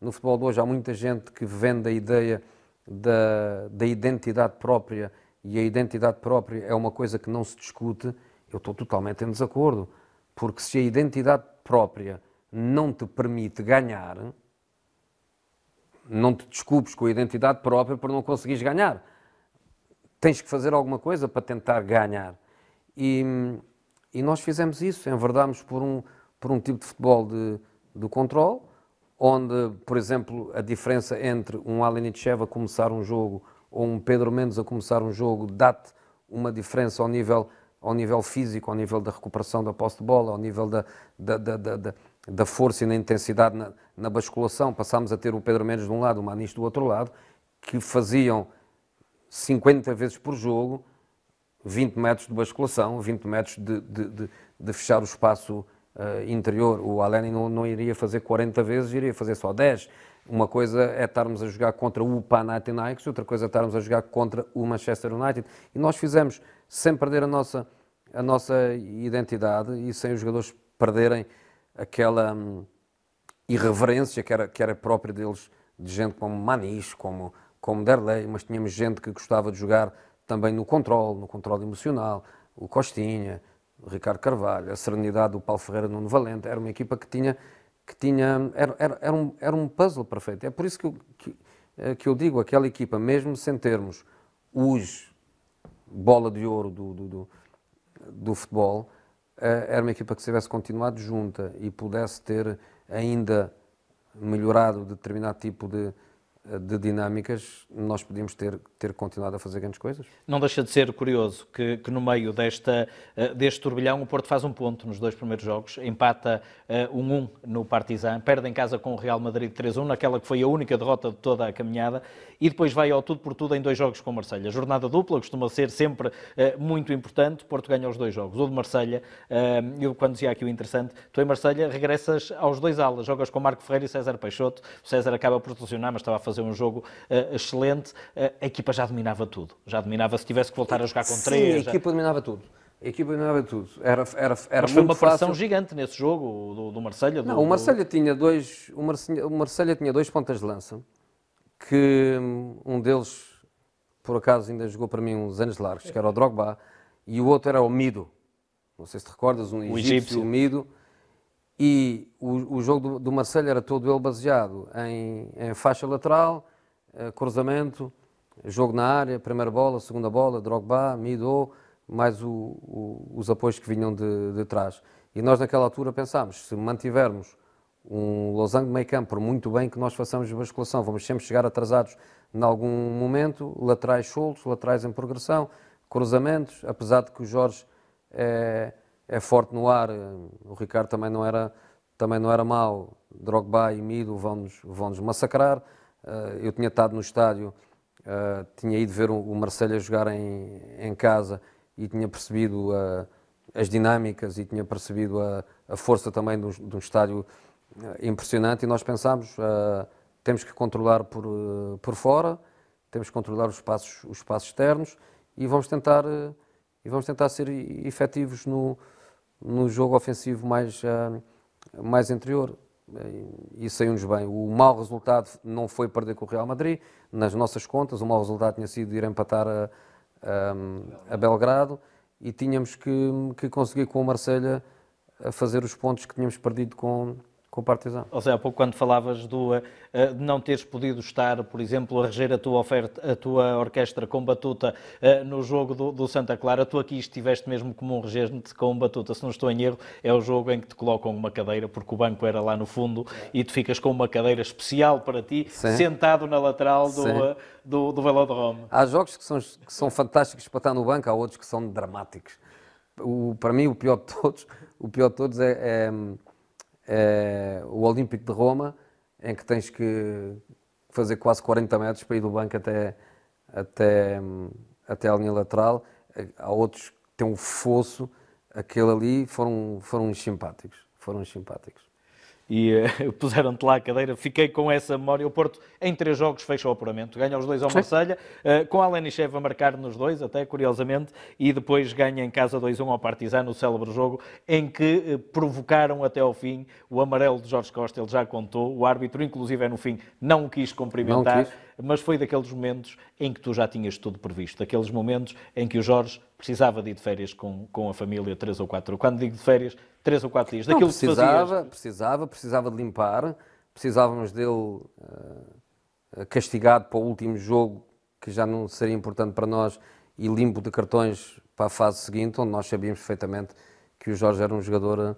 no futebol de hoje há muita gente que vende a ideia da, da identidade própria e a identidade própria é uma coisa que não se discute. Eu estou totalmente em desacordo, porque se a identidade própria não te permite ganhar, não te desculpes com a identidade própria por não conseguires ganhar. tens que fazer alguma coisa para tentar ganhar. E, e nós fizemos isso, enverdámos por um, por um tipo de futebol de, de controle, onde, por exemplo, a diferença entre um Alenichev a começar um jogo ou um Pedro Mendes a começar um jogo dá-te uma diferença ao nível, ao nível físico, ao nível da recuperação da posse de bola, ao nível da, da, da, da, da força e da intensidade na, na, basculação. Passámos a ter o Pedro Mendes de um lado, o Manis do outro lado, que faziam 50 vezes por jogo 20 metros de basculação, 20 metros de, de, de, de fechar o espaço uh, interior. O Aleni não, não, iria fazer 40 vezes, iria fazer só 10. Uma coisa é estarmos a jogar contra o Panathinaikos, outra coisa é estarmos a jogar contra o Manchester United. E nós fizemos, sem perder a nossa, a nossa identidade e sem os jogadores perderem aquela hum, irreverência que era, que era própria deles, de gente como Manis, como, como Derlei, mas tínhamos gente que gostava de jogar também no controle, no controle emocional, o Costinha, o Ricardo Carvalho, a serenidade do Paulo Ferreira no Valente, era uma equipa que tinha, que tinha era, era, era, um, era um puzzle perfeito. É por isso que eu, que, eh, que eu digo, aquela equipa, mesmo sem termos os bola de ouro do, do, do, do futebol, era uma equipa que se tivesse continuado junta e pudesse ter ainda melhorado determinado tipo de, de dinâmicas, nós podíamos ter, ter continuado a fazer grandes coisas. Não deixa de ser curioso que, que no meio desta, eh, deste turbilhão o Porto faz um ponto nos dois primeiros jogos, empata 1-1 uh, um, no Partizan, perde em casa com o Real Madrid 3-1, naquela que foi a única derrota de toda a caminhada, e depois vai ao tudo por tudo em dois jogos com o Marselha. Jornada dupla costuma ser sempre uh, muito importante, Porto ganha os dois jogos. O de Marselha, eu quando dizia aqui o interessante, tu em Marselha regressas aos dois alas, jogas com Marco Ferreira e César Peixoto, o César acaba por solucionar, mas estava a fazer um jogo excelente, a equipa já dominava tudo. Já dominava se tivesse que voltar a jogar com Sim, três. a equipa já... dominava tudo. A equipa dominava tudo. Era, era, era Mas foi uma pressão gigante nesse jogo, do, do Marselha. Não, o Marselha do... tinha dois. O Marselha, o Marselha tinha dois pontas de lança, que hum, um deles, por acaso, ainda jogou para mim uns anos largos, que era o Drogba, e o outro era o Mido. Não sei se te recordas, um o egípcio, egípcio. o Mido. E o, o jogo do, do era todo ele baseado em, em faixa lateral, eh, cruzamento, jogo na área, primeira bola, segunda bola, Drogba, Mido, mais o, o, os apoios que vinham de, de, trás. E nós naquela altura pensámos, se mantivermos um losango meio campo, por muito bem que nós façamos basculação, vamos sempre chegar atrasados em algum momento, laterais soltos, laterais em progressão, cruzamentos, apesar de que o Jorge é, é forte no ar, o Ricardo também não era, também não era mau, Drogba e Mido vão-nos vão -nos massacrar. Eh, eu tinha estado no estádio Uh, tinha ido ver o Marselha jogar em, em casa e tinha percebido as dinâmicas e tinha percebido a, a força também de um, estádio impressionante e nós pensámos, temos que controlar por, por fora, temos que controlar os espaços, os espaços externos e vamos tentar, e vamos tentar ser efetivos no, no jogo ofensivo mais, mais interior e saiu-nos bem. O mau resultado não foi perder com o Real Madrid, nas nossas contas, o mau resultado tinha sido ir empatar a, a, a Belgrado e tínhamos que, que conseguir com o Marselha fazer os pontos que tínhamos perdido com, com o Partizan. Ou seja, há pouco quando falavas do, uh, de não teres podido estar, por exemplo, a reger a tua oferta, a tua orquestra com batuta uh, no jogo do, do, Santa Clara, tu aqui estiveste mesmo como um regente com batuta, se não estou em erro, é o jogo em que te colocam uma cadeira, porque o banco era lá no fundo, e tu ficas com uma cadeira especial para ti, Sim. sentado na lateral do, uh, do, do Velodrome. Há jogos que são, que são fantásticos para estar no banco, há outros que são dramáticos. O, para mim, o pior de todos, o pior de todos é, é é o Olímpico de Roma, em que tens que fazer quase 40 metros para ir do banco até, até, até a linha lateral. Há outros que têm um fosso, aquele ali foram, foram simpáticos. Foram simpáticos e uh, [laughs] puseram-te lá a cadeira. Fiquei com essa memória. O Porto, em três jogos, fecha o apuramento. Ganha os dois ao Marselha, uh, com a Lenichev a marcar nos dois, até curiosamente, e depois ganha em casa 2-1 ao Partizano, o célebre jogo, em que uh, provocaram até ao fim o amarelo de Jorge Costa. Ele já contou. O árbitro, inclusive, é no fim, não o quis cumprimentar. Não quis mas foi daqueles momentos em que tu já tinhas tudo previsto, daqueles momentos em que o Jorge precisava de ir de férias com, com a família, três ou quatro. Quando digo de férias, três ou quatro dias. Daquilo Não, precisava, precisava, precisava de limpar, precisávamos dele uh, castigado para o último jogo, que já não seria importante para nós, e limpo de cartões para a fase seguinte, onde nós sabíamos perfeitamente que o Jorge era um jogador,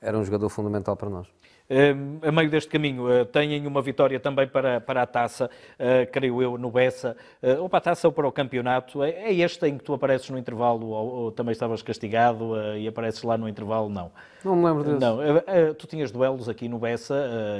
era um jogador fundamental para nós. Uh, a meio deste caminho, uh, têm uma vitória também para, para a taça, uh, creio eu, no Bessa, ou para a taça ou para o campeonato. É, é este em que tu apareces no intervalo, ou, ou também estavas castigado e apareces lá no intervalo? Não. Não me lembro disso. Não, tu tinhas duelos aqui no Bessa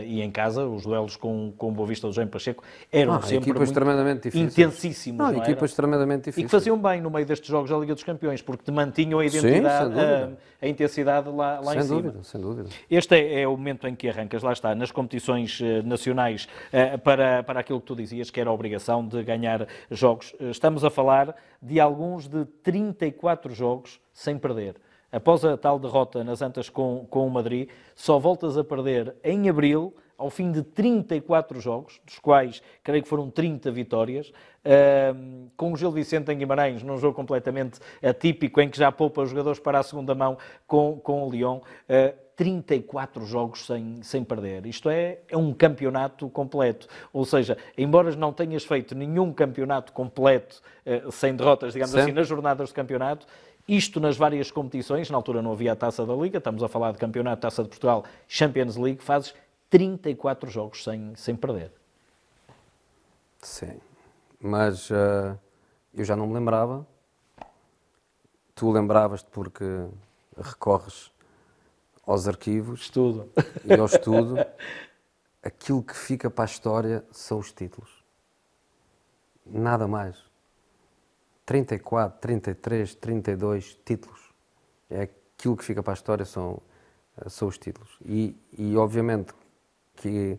e em casa, os duelos com, com o Boa Vista do Jaime Pacheco eram ah, sempre equipas tremendamente difíceis. intensíssimos. Não, não equipas era? tremendamente difíceis. E que faziam bem no meio destes jogos da Liga dos Campeões, porque te mantinham a identidade, Sim, a, a, intensidade lá, lá sem em cima. Dúvida, sem dúvida. Este é, é, o momento em que arrancas, lá está, nas competições uh, nacionais, uh, para, para aquilo que tu dizias, que era a obrigação de ganhar jogos. Uh, estamos a falar de alguns de 34 jogos sem perder. Após a tal derrota nas Antas com, com o Madrid, só voltas a perder em abril, ao fim de 34 jogos, dos quais creio que foram 30 vitórias, uh, com o Gil Vicente em Guimarães, num jogo completamente atípico, em que já poupa os jogadores para a segunda mão com, com o Lyon. Uh, 34 jogos sem, sem perder. Isto é, é um campeonato completo. Ou seja, embora não tenhas feito nenhum campeonato completo uh, sem derrotas, digamos Sim. assim, nas jornadas de campeonato, isto nas várias competições, na altura não havia a Taça da Liga, estamos a falar de Campeonato, Taça de Portugal, Champions League, fazes 34 jogos sem, sem perder. Sim, mas uh, eu já não me lembrava. Tu lembravas-te porque recorres aos arquivos estudo. e ao estudo. Aquilo que fica para a história são os títulos. Nada mais. 34, 33, 32 títulos. É aquilo que fica para a história são, são os títulos. E, e obviamente que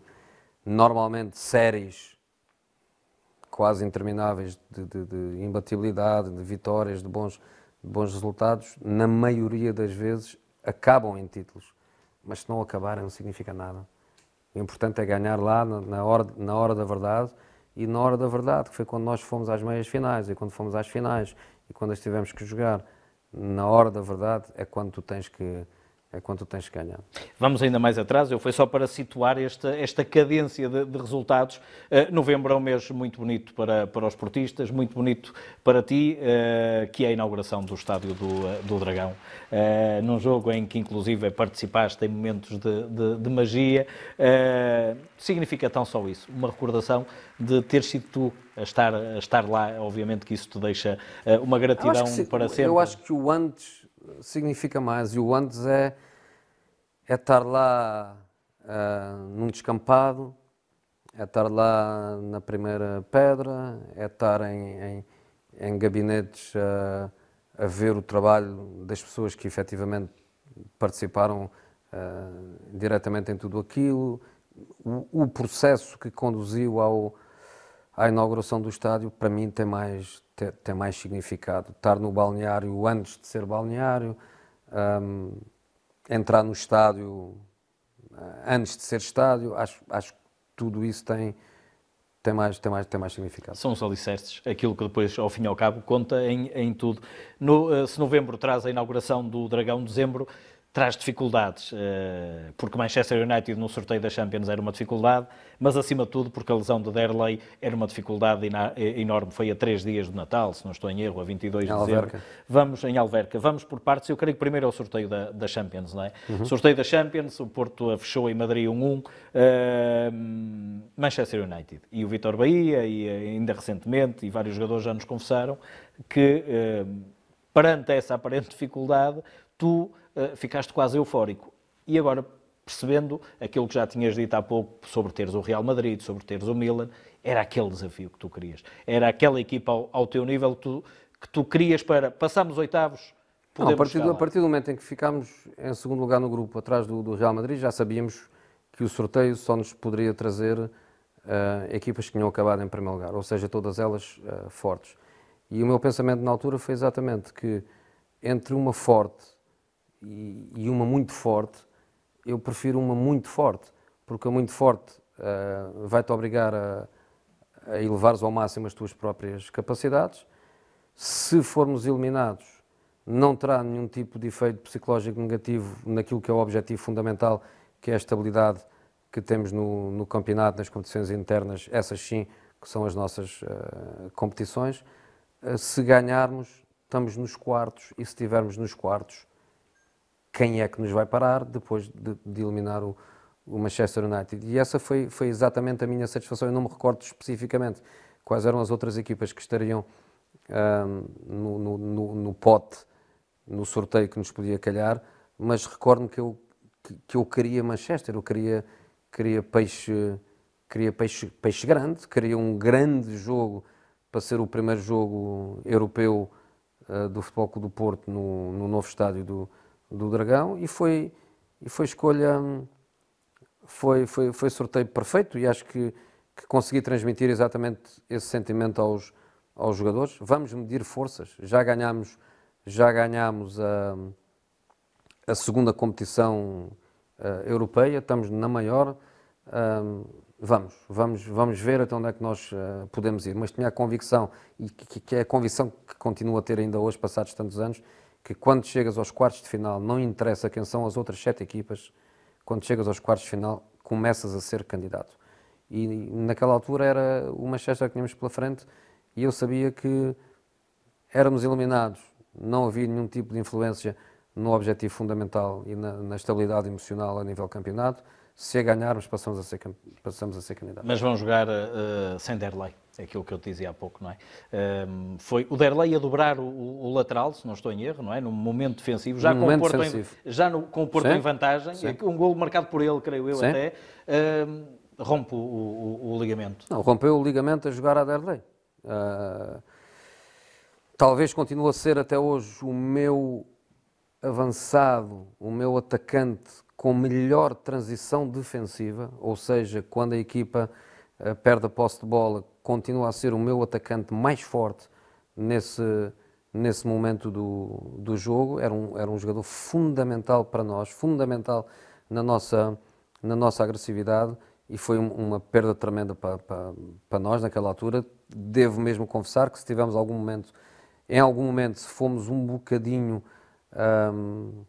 normalmente séries quase intermináveis de, de, de imbatibilidade, de vitórias, de bons, de bons resultados, na maioria das vezes acabam em títulos. Mas se não acabarem não significa nada. O importante é ganhar lá na hora, na hora da verdade e na hora da verdade, que foi quando nós fomos às meias finais e quando fomos às finais e quando as tivemos que jogar, na hora da verdade é quando tu tens que é quanto tens que ganhar. Vamos ainda mais atrás, eu foi só para situar esta, esta cadência de, de resultados. Uh, novembro é um mês muito bonito para, para os portistas, muito bonito para ti, uh, que é a inauguração do estádio do, do Dragão, uh, num jogo em que inclusive participaste em momentos de, de, de magia. significa tão só isso, uma recordação de ter sido tu a estar, a estar lá, obviamente que isso te deixa uma gratidão para sempre. Eu acho que o antes significa mais. E o antes é é estar lá uh, num descampado, é estar lá na primeira pedra, é estar em, em, em gabinetes uh, a ver o trabalho das pessoas que efetivamente participaram uh, diretamente em tudo aquilo, o, o, processo que conduziu ao, à inauguração do estádio, para mim tem mais, tem, tem mais significado. Estar no balneário antes de ser balneário, um, entrar no estádio eh, antes de ser estádio, acho, acho que tudo isso tem, tem, mais, tem, mais, tem mais significado. São os alicerces, aquilo que depois, ao fim e ao cabo, conta em, em tudo. No, eh, se novembro traz a inauguração do Dragão, dezembro traz dificuldades, eh, porque Manchester United no sorteio da Champions era uma dificuldade, mas acima de tudo porque a lesão de Derley era uma dificuldade eh, enorme. Foi a três dias do Natal, se não estou em erro, a 22 de dezembro. Vamos em Alverca. Vamos por partes. Eu creio que primeiro é o sorteio da, da Champions, não é? Uhum. Sorteio da Champions, o Porto fechou em Madrid 1-1, uh, Manchester United. E o Vitor Bahia, e ainda recentemente, e vários jogadores já nos confessaram que uh, perante essa aparente dificuldade, tu ficaste quase eufórico. E agora, percebendo aquilo que já tinhas dito há pouco sobre teres o Real Madrid, sobre teres o Milan, era aquele desafio que tu querias. Era aquela equipa ao, ao teu nível que tu, que tu querias para passarmos oitavos, não, a, partir do, a partir do momento em que ficámos em segundo lugar no grupo, atrás do, do Real Madrid, já sabíamos que o sorteio só nos poderia trazer uh, equipas que tinham acabado em primeiro lugar, ou seja, todas elas uh, fortes. E o meu pensamento na altura foi exatamente que entre uma forte e, uma muito forte, eu prefiro uma muito forte, porque a muito forte uh, vai-te obrigar a, a elevares ao máximo as tuas próprias capacidades. Se formos eliminados, não terá nenhum tipo de efeito psicológico negativo naquilo que é o objetivo fundamental, que é a estabilidade que temos no, no campeonato, nas competições internas, essas sim, que são as nossas uh, competições. eh, se ganharmos, estamos nos quartos e se estivermos nos quartos, quem é que nos vai parar depois de, de eliminar o, o, Manchester United? E essa foi, foi exatamente a minha satisfação. Eu não me recordo especificamente quais eram as outras equipas que estariam no, no, no, no, pote, no sorteio que nos podia calhar, mas recordo-me que eu, que, que, eu queria Manchester, eu queria, queria peixe queria peixe, peixe grande, queria um grande jogo para ser o primeiro jogo europeu uh, do Futebol Clube do Porto no, no novo estádio do, do Dragão e foi, e foi escolha, foi, foi, foi sorteio perfeito e acho que, que consegui transmitir exatamente esse sentimento aos, aos jogadores. Vamos medir forças, já ganhamos, já ganhamos a, a segunda competição uh, europeia, estamos na maior. Vamos, vamos, vamos ver até onde é que nós uh, podemos ir. Mas tinha a convicção, e que, que, é a convicção que continuo a ter ainda hoje, passados tantos anos, que quando chegas aos quartos de final, não interessa quem são as outras sete equipas, quando chegas aos quartos de final, começas a ser candidato. E naquela altura era o Manchester que tínhamos pela frente e eu sabia que éramos eliminados, não havia nenhum tipo de influência no objetivo fundamental e na, na estabilidade emocional a nível campeonato se a ganharmos, passamos a ser, passamos a ser candidatos. Mas vão jogar uh, sem Derlei, aquilo que eu te dizia há pouco, não é? Uh, foi o Derlei a dobrar o, o, lateral, se não estou em erro, não é? No momento defensivo, já, com o, Porto em, já no, com o Porto Sim. em vantagem, Sim. um gol marcado por ele, creio eu Sim. até, uh, rompe o, o, o, ligamento. Não, rompeu o ligamento a jogar a Derlei. Uh, talvez continue a ser até hoje o meu avançado, o meu atacante com melhor transição defensiva, ou seja, quando a equipa perde a posse de bola, continua a ser o meu atacante mais forte nesse, nesse momento do, do jogo. Era um, era um jogador fundamental para nós, fundamental na nossa, na nossa agressividade e foi uma perda tremenda para, para, para nós naquela altura. Devo mesmo confessar que se tivemos algum momento, em algum momento, se fomos um bocadinho. Um,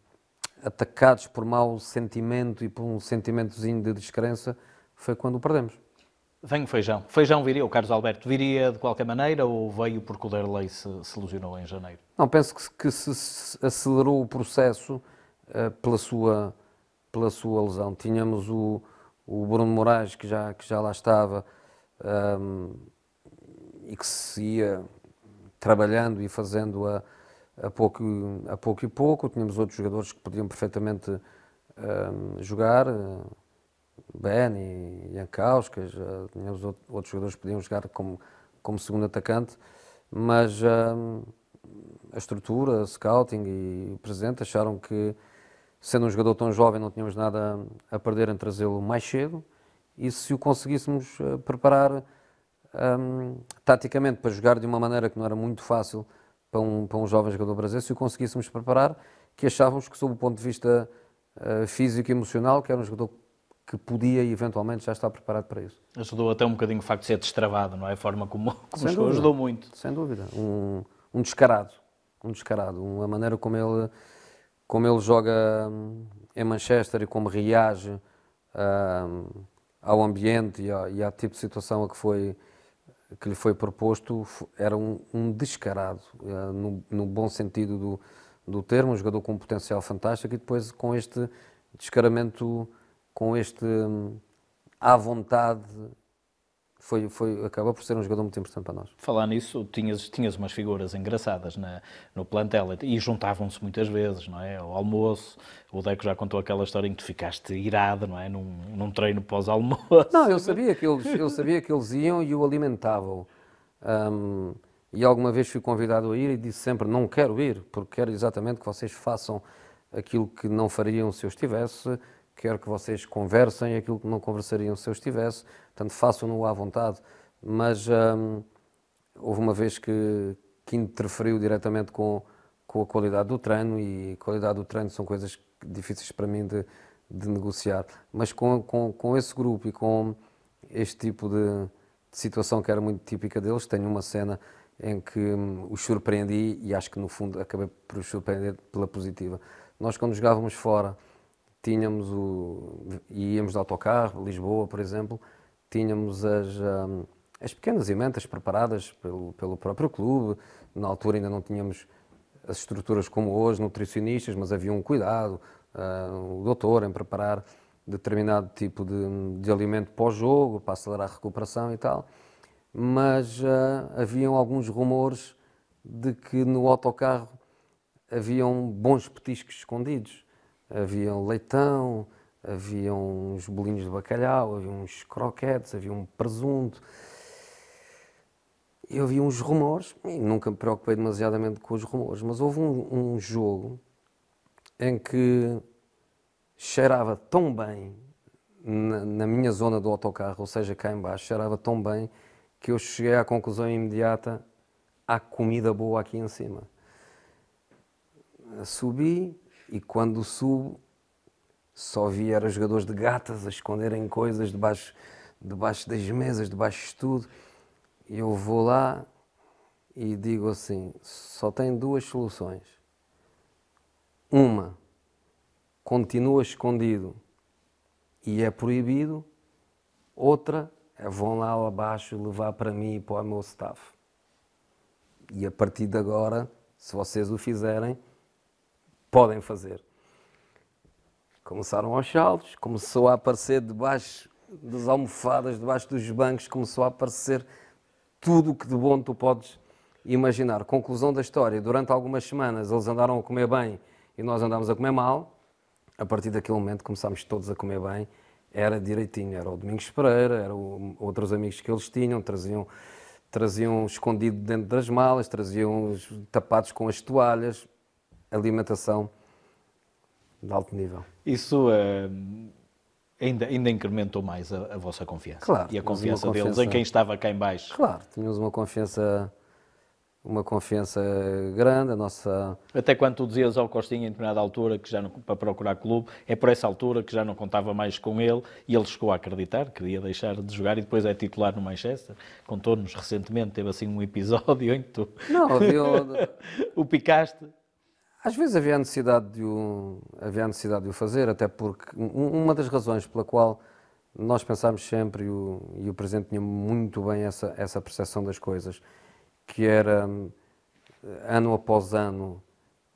atacados por mau sentimento e por um sentimentozinho de descrença, foi quando o perdemos. Vem o Feijão. Feijão viria, o Carlos Alberto, viria de qualquer maneira ou veio porque o Derlei se, se lesionou em janeiro? Não, penso que, que se acelerou o processo uh, pela, sua, pela sua lesão. Tínhamos o, o Bruno Moraes, que já, que já lá estava um, ehm, e que se ia trabalhando e fazendo a, a pouco, a pouco e pouco. Tínhamos outros jogadores que podiam perfeitamente um, jogar, Ben e Jankauskas, uh, tínhamos outros jogadores que podiam jogar como, como segundo atacante, mas um, a estrutura, a scouting e o presidente acharam que, sendo um jogador tão jovem, não tínhamos nada a perder em trazê-lo mais cedo. E se o conseguíssemos uh, preparar um, taticamente para jogar de uma maneira que não era muito fácil para um, para um jovem jogador brasileiro, se o conseguíssemos preparar, que achávamos que, sob o ponto de vista uh, físico e emocional, que era um jogador que podia e eventualmente já estar preparado para isso. Ajudou até um bocadinho o facto de ser destravado, não é? A forma como, [laughs] como jogou, ajudou muito. Sem dúvida. Um, um descarado. Um descarado. Uma maneira como ele, como ele joga hum, em Manchester e como reage hum, ao ambiente e, ao, e ao tipo de situação a que foi que lhe foi proposto era um, um descarado, uh, no, no, bom sentido do, do termo, um jogador com um potencial fantástico e depois com este descaramento, com este um, à vontade foi, foi, acaba por ser um jogador muito importante para nós. Falar nisso, tinhas, tinhas umas figuras engraçadas na, no plantel e juntavam-se muitas vezes, não é? Ao almoço, o Deco já contou aquela história em que tu ficaste irado, não é? Num, num treino pós-almoço. Não, eu sabia que eles, eu sabia que eles iam e o alimentavam. Um, e alguma vez fui convidado a ir e disse sempre: não quero ir, porque quero exatamente que vocês façam aquilo que não fariam se eu estivesse quero que vocês conversem aquilo que não conversariam se eu estivesse, portanto façam-no à vontade, mas hum, houve uma vez que, que interferiu diretamente com, com a qualidade do treino e a qualidade do treino são coisas difíceis para mim de, de negociar, mas com, com, com esse grupo e com este tipo de, de, situação que era muito típica deles, tenho uma cena em que hum, os surpreendi e acho que no fundo acabei por os surpreender pela positiva. Nós quando jogávamos fora tínhamos o. íamos de autocarro, Lisboa, por exemplo, tínhamos as, um, as pequenas emendas preparadas pelo, pelo próprio clube. Na altura ainda não tínhamos as estruturas como hoje, nutricionistas, mas havia um cuidado, uh, o doutor em preparar determinado tipo de, de alimento pós-jogo, para acelerar a recuperação e tal. Mas uh, haviam alguns rumores de que no autocarro haviam bons petiscos escondidos. Havia leitão, havia uns bolinhos de bacalhau, havia uns croquetes, havia um presunto. Eu havia uns rumores, e nunca me preocupei demasiadamente com os rumores, mas houve um, um jogo em que cheirava tão bem na, na, minha zona do autocarro, ou seja, cá embaixo, cheirava tão bem que eu cheguei à conclusão imediata, há comida boa aqui em cima. Subi e quando subo só vi era jogadores de gatas a esconderem coisas debaixo, debaixo das mesas, debaixo de tudo. E eu vou lá e digo assim: só tem duas soluções. Uma, continua escondido e é proibido. Outra, é vão lá abaixo levar para mim e para o meu staff. E a partir de agora, se vocês o fizerem, podem fazer. Começaram aos saltos, começou a aparecer debaixo das almofadas, debaixo dos bancos, começou a aparecer tudo o que de bom tu podes imaginar. Conclusão da história, durante algumas semanas eles andaram a comer bem e nós andámos a comer mal. A partir daquele momento começámos todos a comer bem. Era direitinho, era o Domingos Pereira, eram outros amigos que eles tinham, traziam, traziam escondido dentro das malas, traziam tapados com as toalhas, alimentação de alto nível. Isso uh, ainda, ainda incrementou mais a, a vossa confiança. Claro. E a confiança, confiança deles em quem estava cá em baixo. Claro, tínhamos uma confiança uma confiança grande, a nossa... Até quando tu dizias ao Costinha em determinada altura que já não, para procurar clube, é por essa altura que já não contava mais com ele e ele chegou a acreditar, queria deixar de jogar e depois é titular no Manchester. Contou-nos recentemente, teve assim um episódio [laughs] em que tu não, havia... [laughs] o picaste. Às vezes havia a necessidade de o, havia a necessidade de o fazer, até porque uma das razões pela qual nós pensámos sempre, e o, e o Presidente tinha muito bem essa, essa percepção das coisas, que era, ano após ano,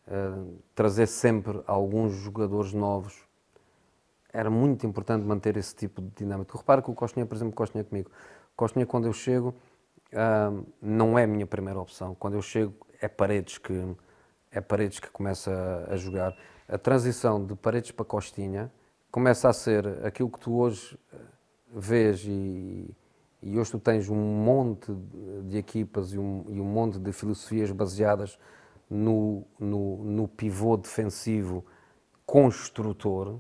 uh, trazer sempre alguns jogadores novos. Era muito importante manter esse tipo de dinâmica. Repara que o Costinha, por exemplo, Costinha comigo. Costinha, quando eu chego, uh, não é a minha primeira opção. Quando eu chego, é Paredes que é Paredes que começa a, jogar. A transição de Paredes para Costinha começa a ser aquilo que tu hoje eh, vês e, e hoje tu tens um monte de equipas e um, e um monte de filosofias baseadas no, no, no, pivô defensivo construtor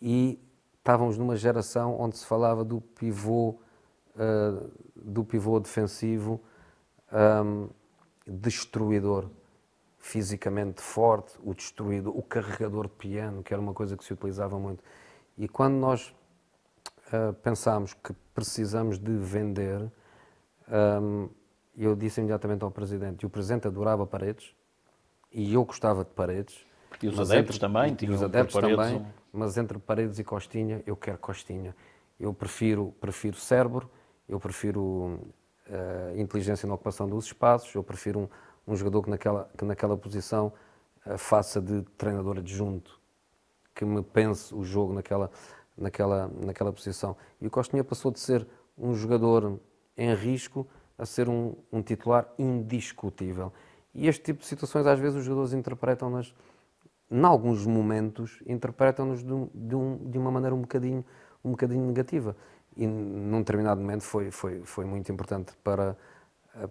e estávamos numa geração onde se falava do pivô, uh, do pivô defensivo um, destruidor fisicamente forte, o destruído, o carregador de piano, que era uma coisa que se utilizava muito. E quando nós uh, pensámos que precisamos de vender, um, eu disse imediatamente ao Presidente, e o Presidente adorava paredes, e eu gostava de paredes. E os adeptos entre, também, e os adeptos também, mas entre paredes e Costinha, eu quero Costinha. Eu prefiro, prefiro cérebro, eu prefiro uh, inteligência na ocupação dos espaços, eu prefiro um, um jogador que naquela, que naquela posição uh, faça de treinador adjunto, que me pense o jogo naquela, naquela, naquela posição. E o Costinha passou de ser um jogador em risco a ser um, um titular indiscutível. E este tipo de situações, às vezes, os jogadores interpretam-nas, em alguns momentos, interpretam-nos de, de, um, de, uma maneira um bocadinho, um bocadinho negativa. E num determinado momento foi, foi, foi muito importante para,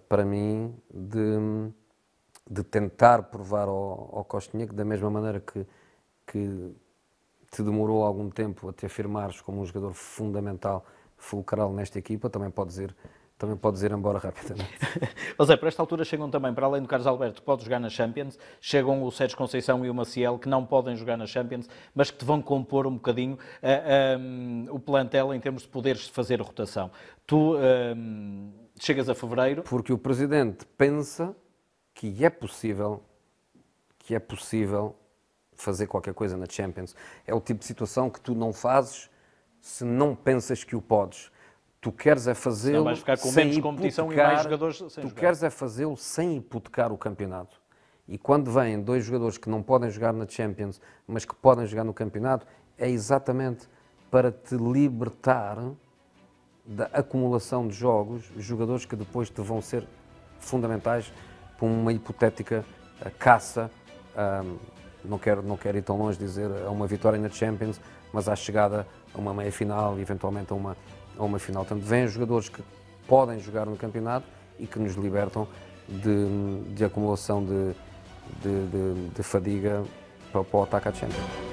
para mim de de tentar provar ao, ao Costinha que da mesma maneira que, que te demorou algum tempo a te afirmares como um jogador fundamental, fulcral nesta equipa, também podes ir, também podes ir embora rapidamente. [laughs] José, para esta altura chegam também, para além do Carlos Alberto, que pode jogar na Champions, chegam o Sérgio Conceição e o Maciel, que não podem jogar na Champions, mas que te vão compor um bocadinho uh, eh, um, o plantel em termos de poderes fazer rotação. Tu um, chegas a fevereiro... Porque o Presidente pensa que é possível, que é possível fazer qualquer coisa na Champions. É o tipo de situação que tu não fazes se não pensas que o podes. Tu queres é fazê-lo vais ficar com sem menos competição e mais jogadores sem Tu jogar. queres é fazê-lo sem hipotecar o campeonato. E quando vêm dois jogadores que não podem jogar na Champions, mas que podem jogar no campeonato, é exatamente para te libertar da acumulação de jogos, jogadores que depois te vão ser fundamentais para uma hipotética eh, caça, ahm, não, quero, não quero ir tão longe dizer a uma vitória na Champions, mas à chegada a uma meia-final e eventualmente a uma, a uma final. Portanto, vêm jogadores que podem jogar no campeonato e que nos libertam de, de acumulação de, de, de- de fadiga para, para o ataque à Champions.